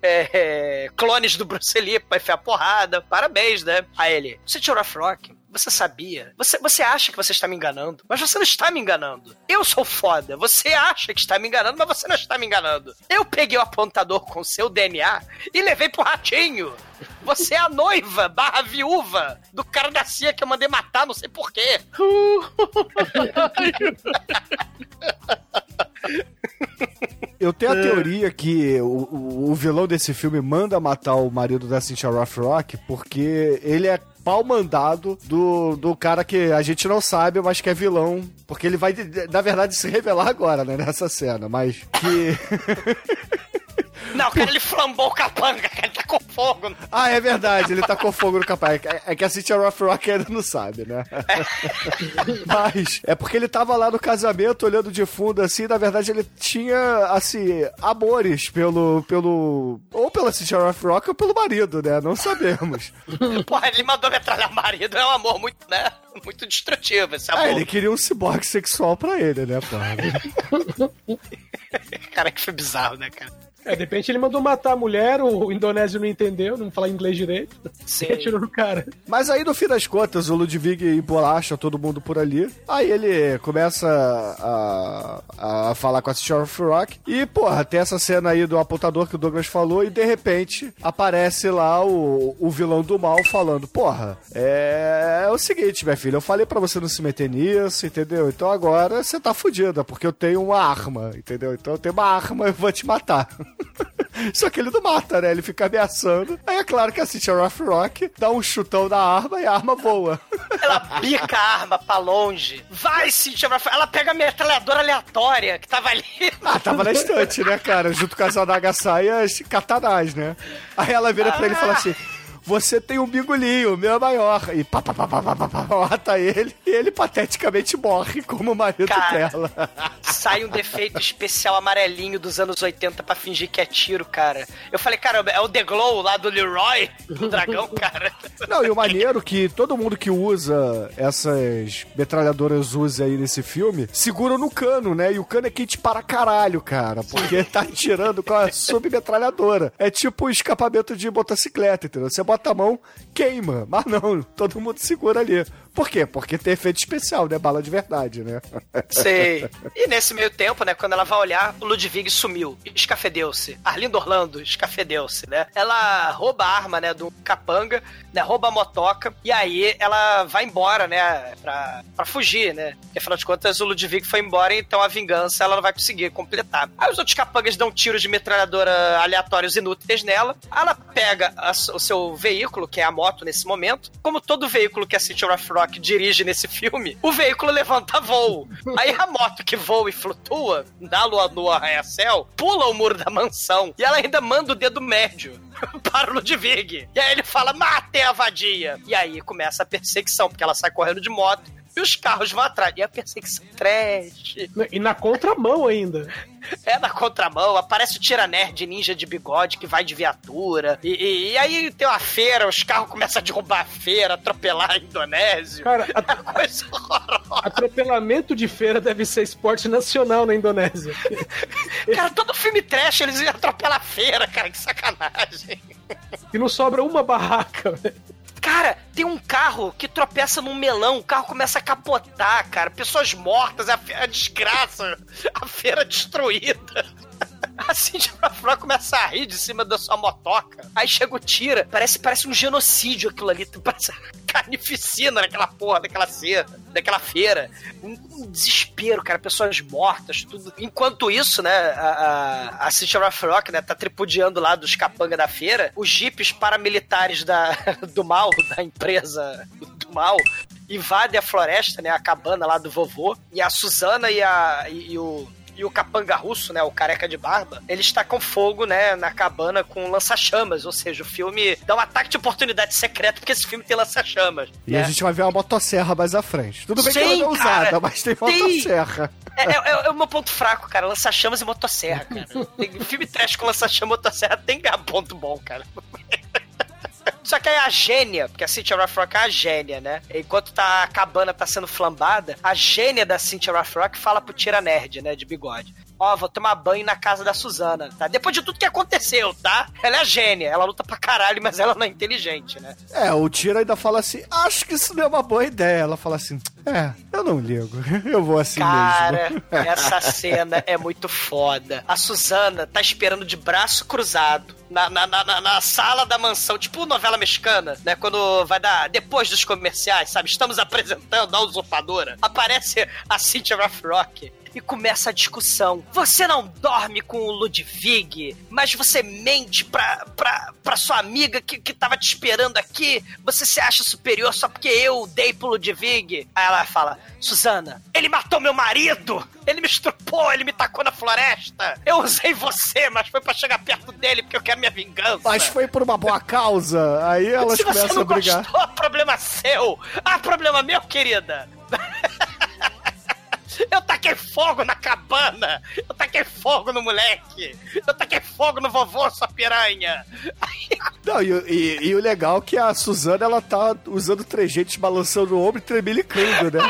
é, é, clones do Bruce Lee pra enfiar porrada. Parabéns, né? Aí ele, Cynthia Rothrock, você sabia? Você, você acha que você está me enganando, mas você não está me enganando. Eu sou foda. Você acha que está me enganando, mas você não está me enganando. Eu peguei o apontador com seu DNA e levei pro ratinho. Você é a noiva barra viúva do cara da CIA que eu mandei matar, não sei porquê. Eu tenho a teoria que o, o, o vilão desse filme manda matar o marido da Cynthia Rothrock porque ele é pau mandado do, do cara que a gente não sabe, mas que é vilão. Porque ele vai, na verdade, se revelar agora, né, nessa cena. Mas que. Não, cara, ele flambou o capanga, cara, ele tá com fogo. Ah, é verdade, ele tacou fogo no capaz. É, é que a Cynthia Rothrock ainda não sabe, né? Mas é porque ele tava lá no casamento olhando de fundo assim, na verdade ele tinha, assim, amores pelo. pelo. ou pela Cynthia Rothrock ou pelo marido, né? Não sabemos. Porra, ele mandou metralhar o marido, é um amor muito, né? Muito destrutivo esse amor. Ah, ele queria um ciborgue sexual pra ele, né, porra? Cara, que foi bizarro, né, cara? É, de repente ele mandou matar a mulher, o indonésio não entendeu, não fala inglês direito. Sim. E atirou no cara. Mas aí, no fim das contas, o Ludwig embolacha todo mundo por ali. Aí ele começa a, a falar com a Sheriff Rock. E, porra, tem essa cena aí do apontador que o Douglas falou. E, de repente, aparece lá o, o vilão do mal falando: Porra, é, é o seguinte, minha filha. Eu falei pra você não se meter nisso, entendeu? Então agora você tá fudida, porque eu tenho uma arma, entendeu? Então eu tenho uma arma, eu vou te matar. Só que ele não mata, né? Ele fica ameaçando. Aí é claro que a Cynthia Rock dá um chutão na arma e a arma voa. Ela bica a arma pra longe. Vai, Cintia Rothrock. Ela pega a metralhadora aleatória que tava ali. Ah, tava na estante, né, cara? Junto com as adagas e as katanás, né? Aí ela vira pra ele e fala assim... Você tem um bigolinho, o meu é maior. E pá, pá, pá, pá, pá, pá, pá, mata ele e ele pateticamente morre como o marido Cara. dela. Sai um defeito especial amarelinho dos anos 80 pra fingir que é tiro, cara. Eu falei, cara, é o The Glow lá do Leroy, do dragão, cara. Não, e o maneiro que todo mundo que usa essas metralhadoras usa aí nesse filme, segura no cano, né? E o cano é quente para caralho, cara. Porque tá atirando com a submetralhadora. É tipo o escapamento de motocicleta, entendeu? Você bota a mão, queima. Mas não, todo mundo segura ali. Por quê? Porque tem efeito especial, né? Bala de verdade, né? Sei. E nesse meio tempo, né, quando ela vai olhar, o Ludwig sumiu. Escafedeu-se. Arlindo Orlando escafedeu-se, né? Ela rouba a arma, né, do capanga, né? Rouba a motoca. E aí ela vai embora, né? Pra, pra fugir, né? Porque afinal de contas o Ludwig foi embora, então a vingança ela não vai conseguir completar. Aí os outros capangas dão tiros de metralhadora aleatórios inúteis nela. Ela pega a- o seu veículo, que é a moto nesse momento. Como todo veículo que a City of Rock dirige nesse filme, o veículo levanta voo. Aí a moto que voa e flutua, na lua nua arranha-céu, pula o muro da mansão e ela ainda manda o dedo médio para o Ludwig. E aí ele fala, matem a vadia. E aí começa a perseguição, porque ela sai correndo de moto e os carros vão atrás. E a perseguição trash. E na contramão ainda. É na contramão, aparece o tira nerd ninja de bigode que vai de viatura. E, e- e aí tem uma feira, os carros começam a derrubar a feira, atropelar indonésio. Cara, a- É coisa horrorosa. atropelamento de feira deve ser esporte nacional na Indonésia. Cara, todo filme trash eles iam atropelar a feira, cara, que sacanagem. E não sobra uma barraca, velho. Cara, tem um carro que tropeça num melão, o carro começa a capotar, cara. Pessoas mortas, a, a desgraça, a feira destruída. A Flor começa a rir de cima da sua motoca. Aí chega o tira, parece, parece um genocídio aquilo ali. Parece carnificina naquela porra, daquela cena, daquela feira. Um, um desespero, cara, pessoas mortas, tudo. Enquanto isso, né, a, a, a Rock, né, tá tripudiando lá dos capanga da feira, os jipes paramilitares da, do mal, da empresa do mal, invadem a floresta, né, a cabana lá do vovô, e a Suzana e, a, e, e o e o capanga russo, né, o careca de barba, eles tacam fogo, né, na cabana com lança-chamas, ou seja, o filme dá um ataque de oportunidade secreto porque esse filme tem lança-chamas. E né? a gente vai ver uma motosserra mais à frente. Tudo bem que ela Sim, não é usada, mas tem motosserra. É, é- é o meu ponto fraco, cara. Lança-chamas e motosserra, cara. Tem, filme trash com lança-chama e motosserra tem ganhar ponto bom, cara. Só que aí a gênia, porque a Cynthia Rothrock é a gênia, né? Enquanto tá, a cabana tá sendo flambada, a gênia da Cynthia Rothrock fala pro Tira Nerd, né, de bigode. Ó, vou tomar banho na casa da Suzana, tá? Depois de tudo que aconteceu, tá? Ela é gênia, ela luta pra caralho, mas ela não é inteligente, né? É, o Tira ainda fala assim: acho que isso não é uma boa ideia. Ela fala assim: é, eu não ligo, eu vou assim Cara, mesmo. essa cena é muito foda. A Suzana tá esperando de braço cruzado na, na, na, na- na sala da mansão, tipo novela mexicana, né? Quando vai dar depois dos comerciais, sabe? Estamos apresentando a usurpadora. Aparece a Cynthia Rothrock. E começa a discussão. Você não dorme com o Ludwig, mas você mente pra, pra, pra sua amiga que, que tava te esperando aqui. Você se acha superior só porque eu dei pro Ludwig. Aí ela fala: Suzana, ele matou meu marido! Ele me estrupou, ele me tacou na floresta. Eu usei você, mas foi para chegar perto dele porque eu quero minha vingança. Mas foi por uma boa causa. Aí elas Se começam você não a brigar. Gostou, problema seu. Ah, problema meu, querida. Eu taquei fogo na cabana! Eu taquei fogo no moleque! Eu taquei fogo no vovô, sua piranha! Não, e, e- e o legal é que a Suzana, ela tá usando trejeitos balançando o ombro e tremelicando, né?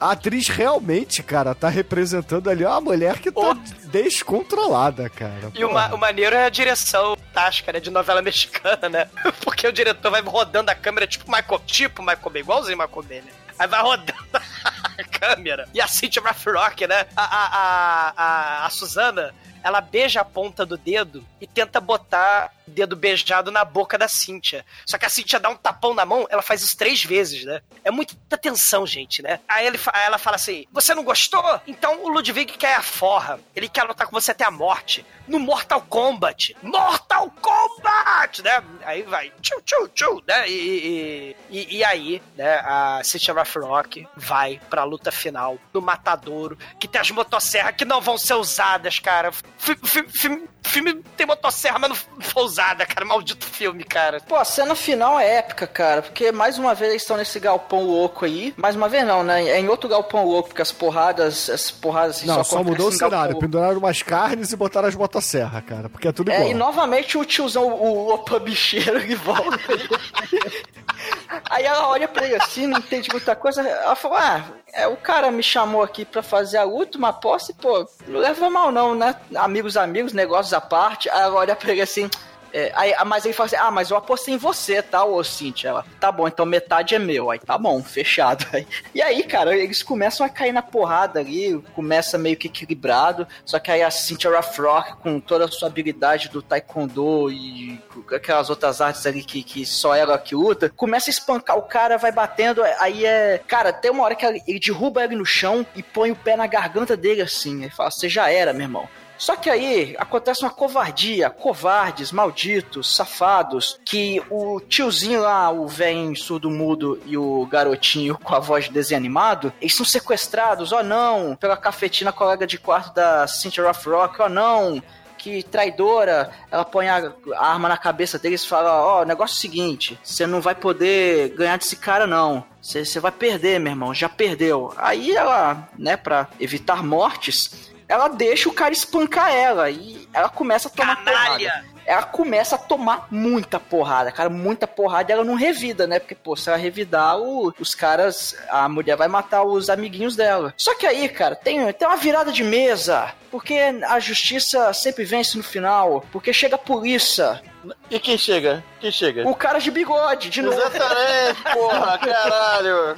A atriz realmente, cara, tá representando ali uma mulher que tá descontrolada, cara. E o, ma- o maneiro é a direção tática, né? De novela mexicana, né? Porque o diretor vai rodando a câmera tipo Michael, tipo Michael Bay, igualzinho Michael Bay, né? Aí vai rodando a câmera. E a Cynthia Rock, né? A, a, a, a, a Suzana, ela beija a ponta do dedo e tenta botar o dedo beijado na boca da Cynthia. Só que a Cynthia dá um tapão na mão, ela faz isso três vezes, né? É muita tensão, gente, né? Aí ele, aí ela fala assim: Você não gostou? Então o Ludwig quer a forra. Ele quer lutar com você até a morte. No Mortal Kombat. Mortal Kombat! Né? Aí vai. Tchu, tchu, tchu, né? E, e, e, e aí, né? A Cynthia Rock vai pra luta final do Matadouro, que tem as motosserras que não vão ser usadas, cara. ふ、ふ、ふ、fi- Filme tem motosserra, mas não foi usada, cara. Maldito filme, cara. Pô, a cena final é épica, cara, porque mais uma vez eles estão nesse galpão louco aí. Mais uma vez não, né? É em outro galpão louco, porque as porradas, as porradas assim, Não, só acontecem mudou o cenário. Penduraram umas carnes e botaram as motosserra, cara. Porque é tudo É, igual. e novamente o tiozão, o Opa bicheiro, ele volta. Aí ela olha pra ele assim, não entende muita coisa. Ela fala: Ah, é, o cara me chamou aqui pra fazer a última posse, pô, não leva mal não, né? Amigos, amigos, negócios à parte. Ela olha pra ele assim. é, aí, mas ele fala assim: Ah, mas eu apostei em você, tá, ô Cintia? Ela, tá bom, então metade é meu. Aí tá bom, fechado. Aí, e aí, cara, eles começam a cair na porrada ali, começa meio que equilibrado. Só que aí a Cynthia Rothrock, com toda a sua habilidade do Taekwondo e aquelas outras artes ali que, que só ela que luta, começa a espancar o cara, vai batendo. Aí é. Cara, tem uma hora que ele derruba ele no chão e põe o pé na garganta dele assim. Ele fala: Você já era, meu irmão. Só que aí acontece uma covardia, covardes, malditos, safados, que o tiozinho lá, o velho surdo-mudo e o garotinho com a voz de desenho animado, eles são sequestrados, ó não, pela cafetina colega de quarto da Cynthia Rothrock, ó não, que traidora, ela põe a, arma na cabeça deles e fala, ó, o negócio é o seguinte, você não vai poder ganhar desse cara não, você vai perder, meu irmão, já perdeu. Aí ela, né, pra evitar mortes, ela deixa o cara espancar ela e ela começa a tomar Canalha! porrada. Ela começa a tomar muita porrada, cara, muita porrada e ela não revida, né? Porque, pô, se ela revidar, o- os caras, a mulher vai matar os amiguinhos dela. Só que aí, cara, tem, tem uma virada de mesa, porque a justiça sempre vence no final, porque chega a polícia, E quem chega? Quem chega? o cara de bigode, de novo. Exatamente, porra, caralho.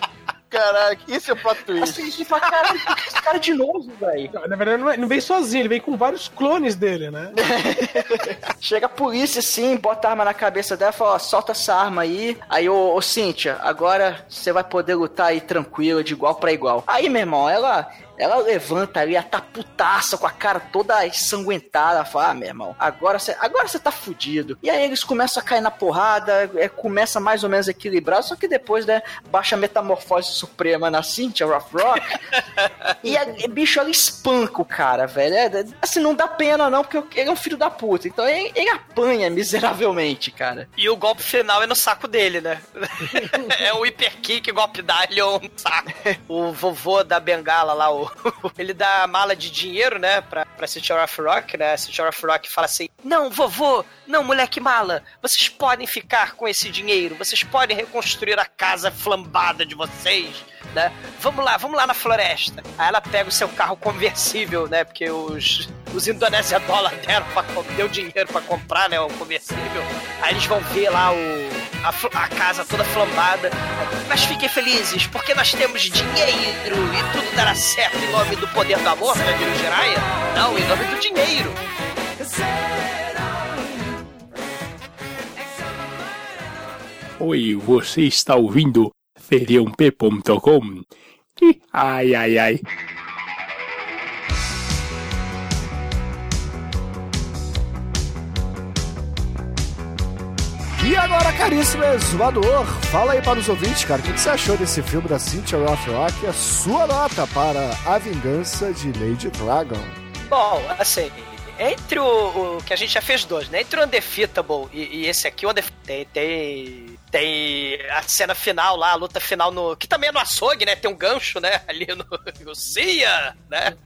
Caralho, isso é o plot twist. Assim, você fala, caralho, por que esse cara de novo, velho? Na verdade, não, é- não vem sozinho, ele vem com vários clones dele, né? Chega a polícia assim, bota a arma na cabeça dela e fala: ó, solta essa arma aí. Aí, ô, ô Cíntia, agora você vai poder lutar aí tranquila, de igual pra igual. Aí, meu irmão, ela. Ela levanta ali, ela tá putaça com a cara toda ensanguentada. Fala, ah, meu irmão, agora você agora tá fudido. E aí eles começam a cair na porrada, é, começa mais ou menos equilibrado, só que depois, né, baixa a metamorfose suprema na Cynthia Rothrock. e a, e, bicho, ela espanca o cara, velho. É, assim, não dá pena não, porque ele é um filho da puta. Então ele, ele apanha miseravelmente, cara. E o golpe final é no saco dele, né? é o hiperkick, golpe Dalion no saco. O vovô da bengala lá, o... ele dá a mala de dinheiro, né, pra, pra Cynthia Rock, né? A Cynthia Rock fala assim, não, vovô, não, moleque mala, vocês podem ficar com esse dinheiro, vocês podem reconstruir a casa flambada de vocês, né? Vamos lá, vamos lá na floresta. Aí ela pega o seu carro conversível, né, porque os, os Indonésia dólar deram pra, deu dinheiro pra comprar, né, o conversível. Aí eles vão ver lá o, a, a casa toda flambada. Mas fiquem felizes, porque nós temos dinheiro e tudo dará certo em nome do poder do amor, né, de Jiraiya? Não, em nome do dinheiro. Oi, você está ouvindo feriump.com? Ih, Ai, ai, ai. E agora, caríssimo exumador, fala aí para os ouvintes, cara, o que, você achou desse filme da Cynthia Rothrock? A sua nota para A Vingança de Lady Dragon. Bom, assim, entre o, o, que a gente já fez dois, né? Entre o Undefeatable e, e esse aqui, o Undefeatable, tem, tem, tem a cena final lá, a luta final no. Que também é no açougue, né? Tem um gancho, né? Ali no. Cia, né?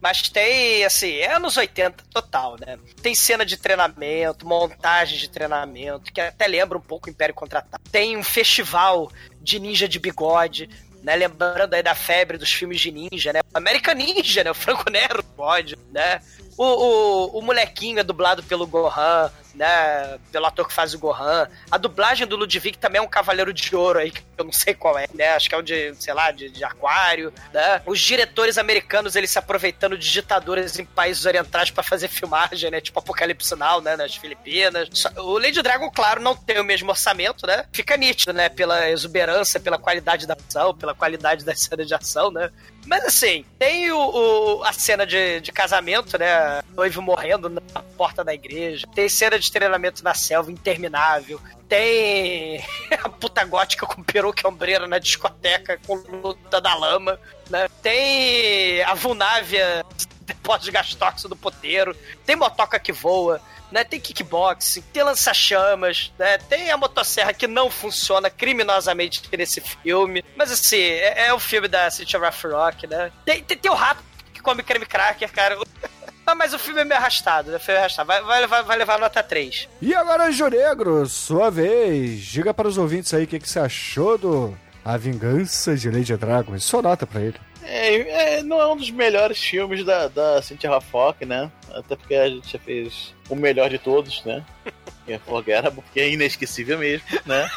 Mas tem, assim, é anos 80 total, né? Tem cena de treinamento, montagem de treinamento, que até lembra um pouco o Império Contra-Ataque. Tem um festival de ninja de bigode, né? Lembrando aí da febre dos filmes de ninja, né? American Ninja, né? O Franco Nero pode, né? O, o, o molequinho é dublado pelo Gohan, né? Pelo ator que faz o Gohan. A dublagem do Ludwig também é um cavaleiro de ouro aí, que eu não sei qual é, né? Acho que é o de, sei lá, de, de aquário, né? Os diretores americanos, eles se aproveitando de ditadores em países orientais para fazer filmagem, né? Tipo Apocalipse Now, né? Nas Filipinas. O Lady Dragon, claro, não tem o mesmo orçamento, né? Fica nítido, né? Pela exuberância, pela qualidade da ação, pela qualidade da cena de ação, né? Mas assim, tem o, o, a cena de, de casamento, né? Noivo morrendo na porta da igreja. Tem cena de treinamento na selva interminável. Tem a puta gótica com peruca ombreira na discoteca com luta da lama. Né? Tem a Vulnávia depósito de gás tóxico do poteiro. Tem motoca que voa né? Tem kickboxing, tem lança-chamas, né? Tem a motosserra que não funciona criminosamente nesse filme. Mas assim, é, é o filme da City of Rock, né? Tem, tem, tem o rato que come creme cracker, cara. Mas o filme é meio arrastado, né? Filme é arrastado. Vai, vai, levar, vai levar nota 3. E agora, Anjo Negro, sua vez. Diga para os ouvintes aí o que, que você achou do A Vingança de Lady Dragon. Só nota pra ele. É, é, não é um dos melhores filmes da, da Cynthia Rothrock, né? Até porque a gente já fez o melhor de todos, né? Que é Forgettable, porque é inesquecível mesmo, né?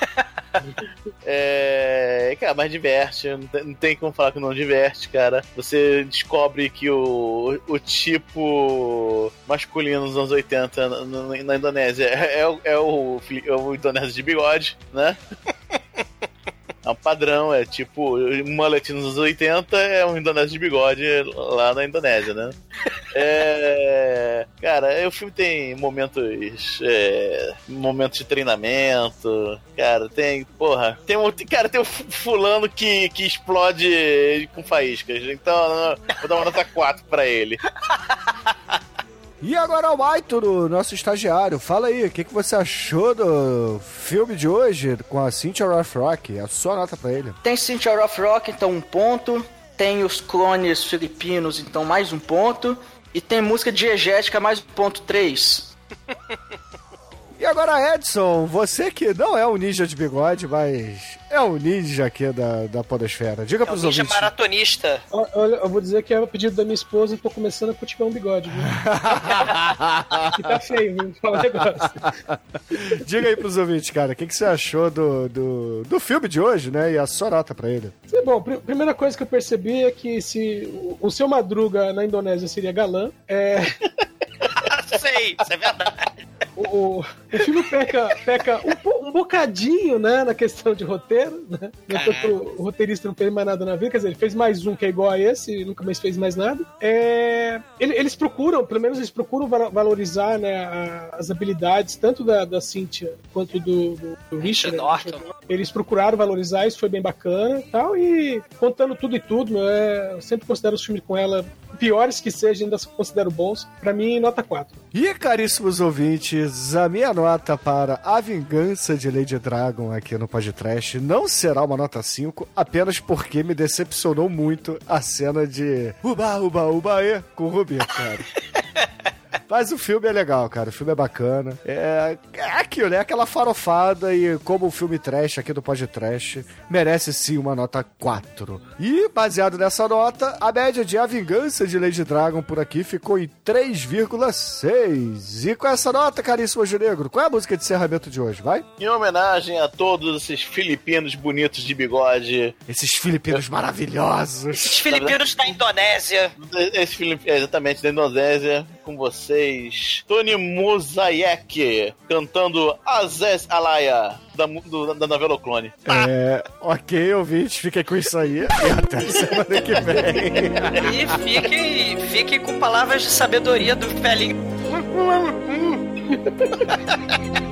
É, cara, mas diverte, não tem, não tem, como falar que não diverte, cara. Você descobre que o, o tipo masculino dos anos 80 na, na Indonésia é, é, é, o, é o indonésio de bigode, né? Um padrão, é tipo, um mullet nos anos 80 é um indonésio de bigode lá na Indonésia, né? É, cara, o filme tem momentos. É, momentos de treinamento. Cara, tem. Porra. Tem um. Cara, tem um fulano que, que explode com faíscas. Então, vou dar uma nota 4 pra ele. E agora o Aituro, nosso estagiário. Fala aí, o que, que você achou do filme de hoje com a Cynthia Rothrock? A sua nota pra ele. Tem Cynthia Rothrock, então um ponto. Tem os clones filipinos, então mais um ponto. E tem música diegética, mais um ponto três. E agora, Edson, você que não é um ninja de bigode, mas é um ninja aqui da, da podosfera. Diga é pros um ninja ouvintes. maratonista. Olha, eu vou dizer que é o pedido da minha esposa e tô começando a cultivar um bigode, viu? que tá feio, viu? Fala um negócio. Diga aí pros ouvintes, cara, o que, que você achou do, do, do filme de hoje, né? E a sua nota pra ele. Sim, bom, pr primeira coisa que eu percebi é que se o, o seu Madruga na Indonésia seria galã, é... Sei, isso é verdade. O, o, o filme peca, peca um, um, bocadinho, né, na questão de roteiro, né? O, o roteirista não fez mais nada na vida, quer dizer, ele fez mais um que é igual a esse e nunca mais fez mais nada. É, ele, eles procuram, pelo menos eles procuram valorizar né, a, as habilidades tanto da, da Cynthia quanto do, do, do Richard. Norton. Eles procuraram valorizar, isso foi bem bacana e tal. E contando tudo e tudo, é, eu sempre considero os filmes com ela piores que sejam, ainda considero bons. Pra mim, nota 4. E, caríssimos ouvintes, a minha nota para A Vingança de Lady Dragon aqui no podcast não será uma nota 5, apenas porque me decepcionou muito a cena de Uba, Uba, Ubaê com o Rubinho, cara. Mas o filme é legal, cara. O filme é bacana. É, é aquilo, né? Aquela farofada e como o filme trash aqui do podcast merece sim uma nota 4. E, baseado nessa nota, a média de A Vingança de Lady Dragon por aqui ficou em 3,6. E com essa nota, caríssimo Anjo Negro, qual é a música de encerramento de hoje? Vai? Em homenagem a todos esses filipinos bonitos de bigode. Esses filipinos maravilhosos. Esses filipinos da Indonésia. Esse filip... exatamente, da Indonésia, com vocês. Tony Mosaic cantando Azez Alaya. Da, do, da novela o Clone. É, ok, ouvinte, fiquem com isso aí. E até semana que vem. E fiquem, fiquem com palavras de sabedoria do velhinho.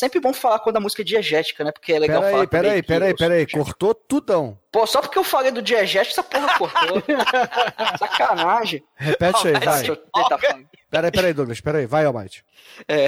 sempre bom falar quando a música é diegética, né? Porque é legal pera falar. Peraí, peraí, peraí, cortou tudão. Pô, só porque eu falei do diegético, essa porra cortou. Sacanagem. Repete aí, vai. Peraí, peraí, Douglas, peraí. Vai, Almighty. É,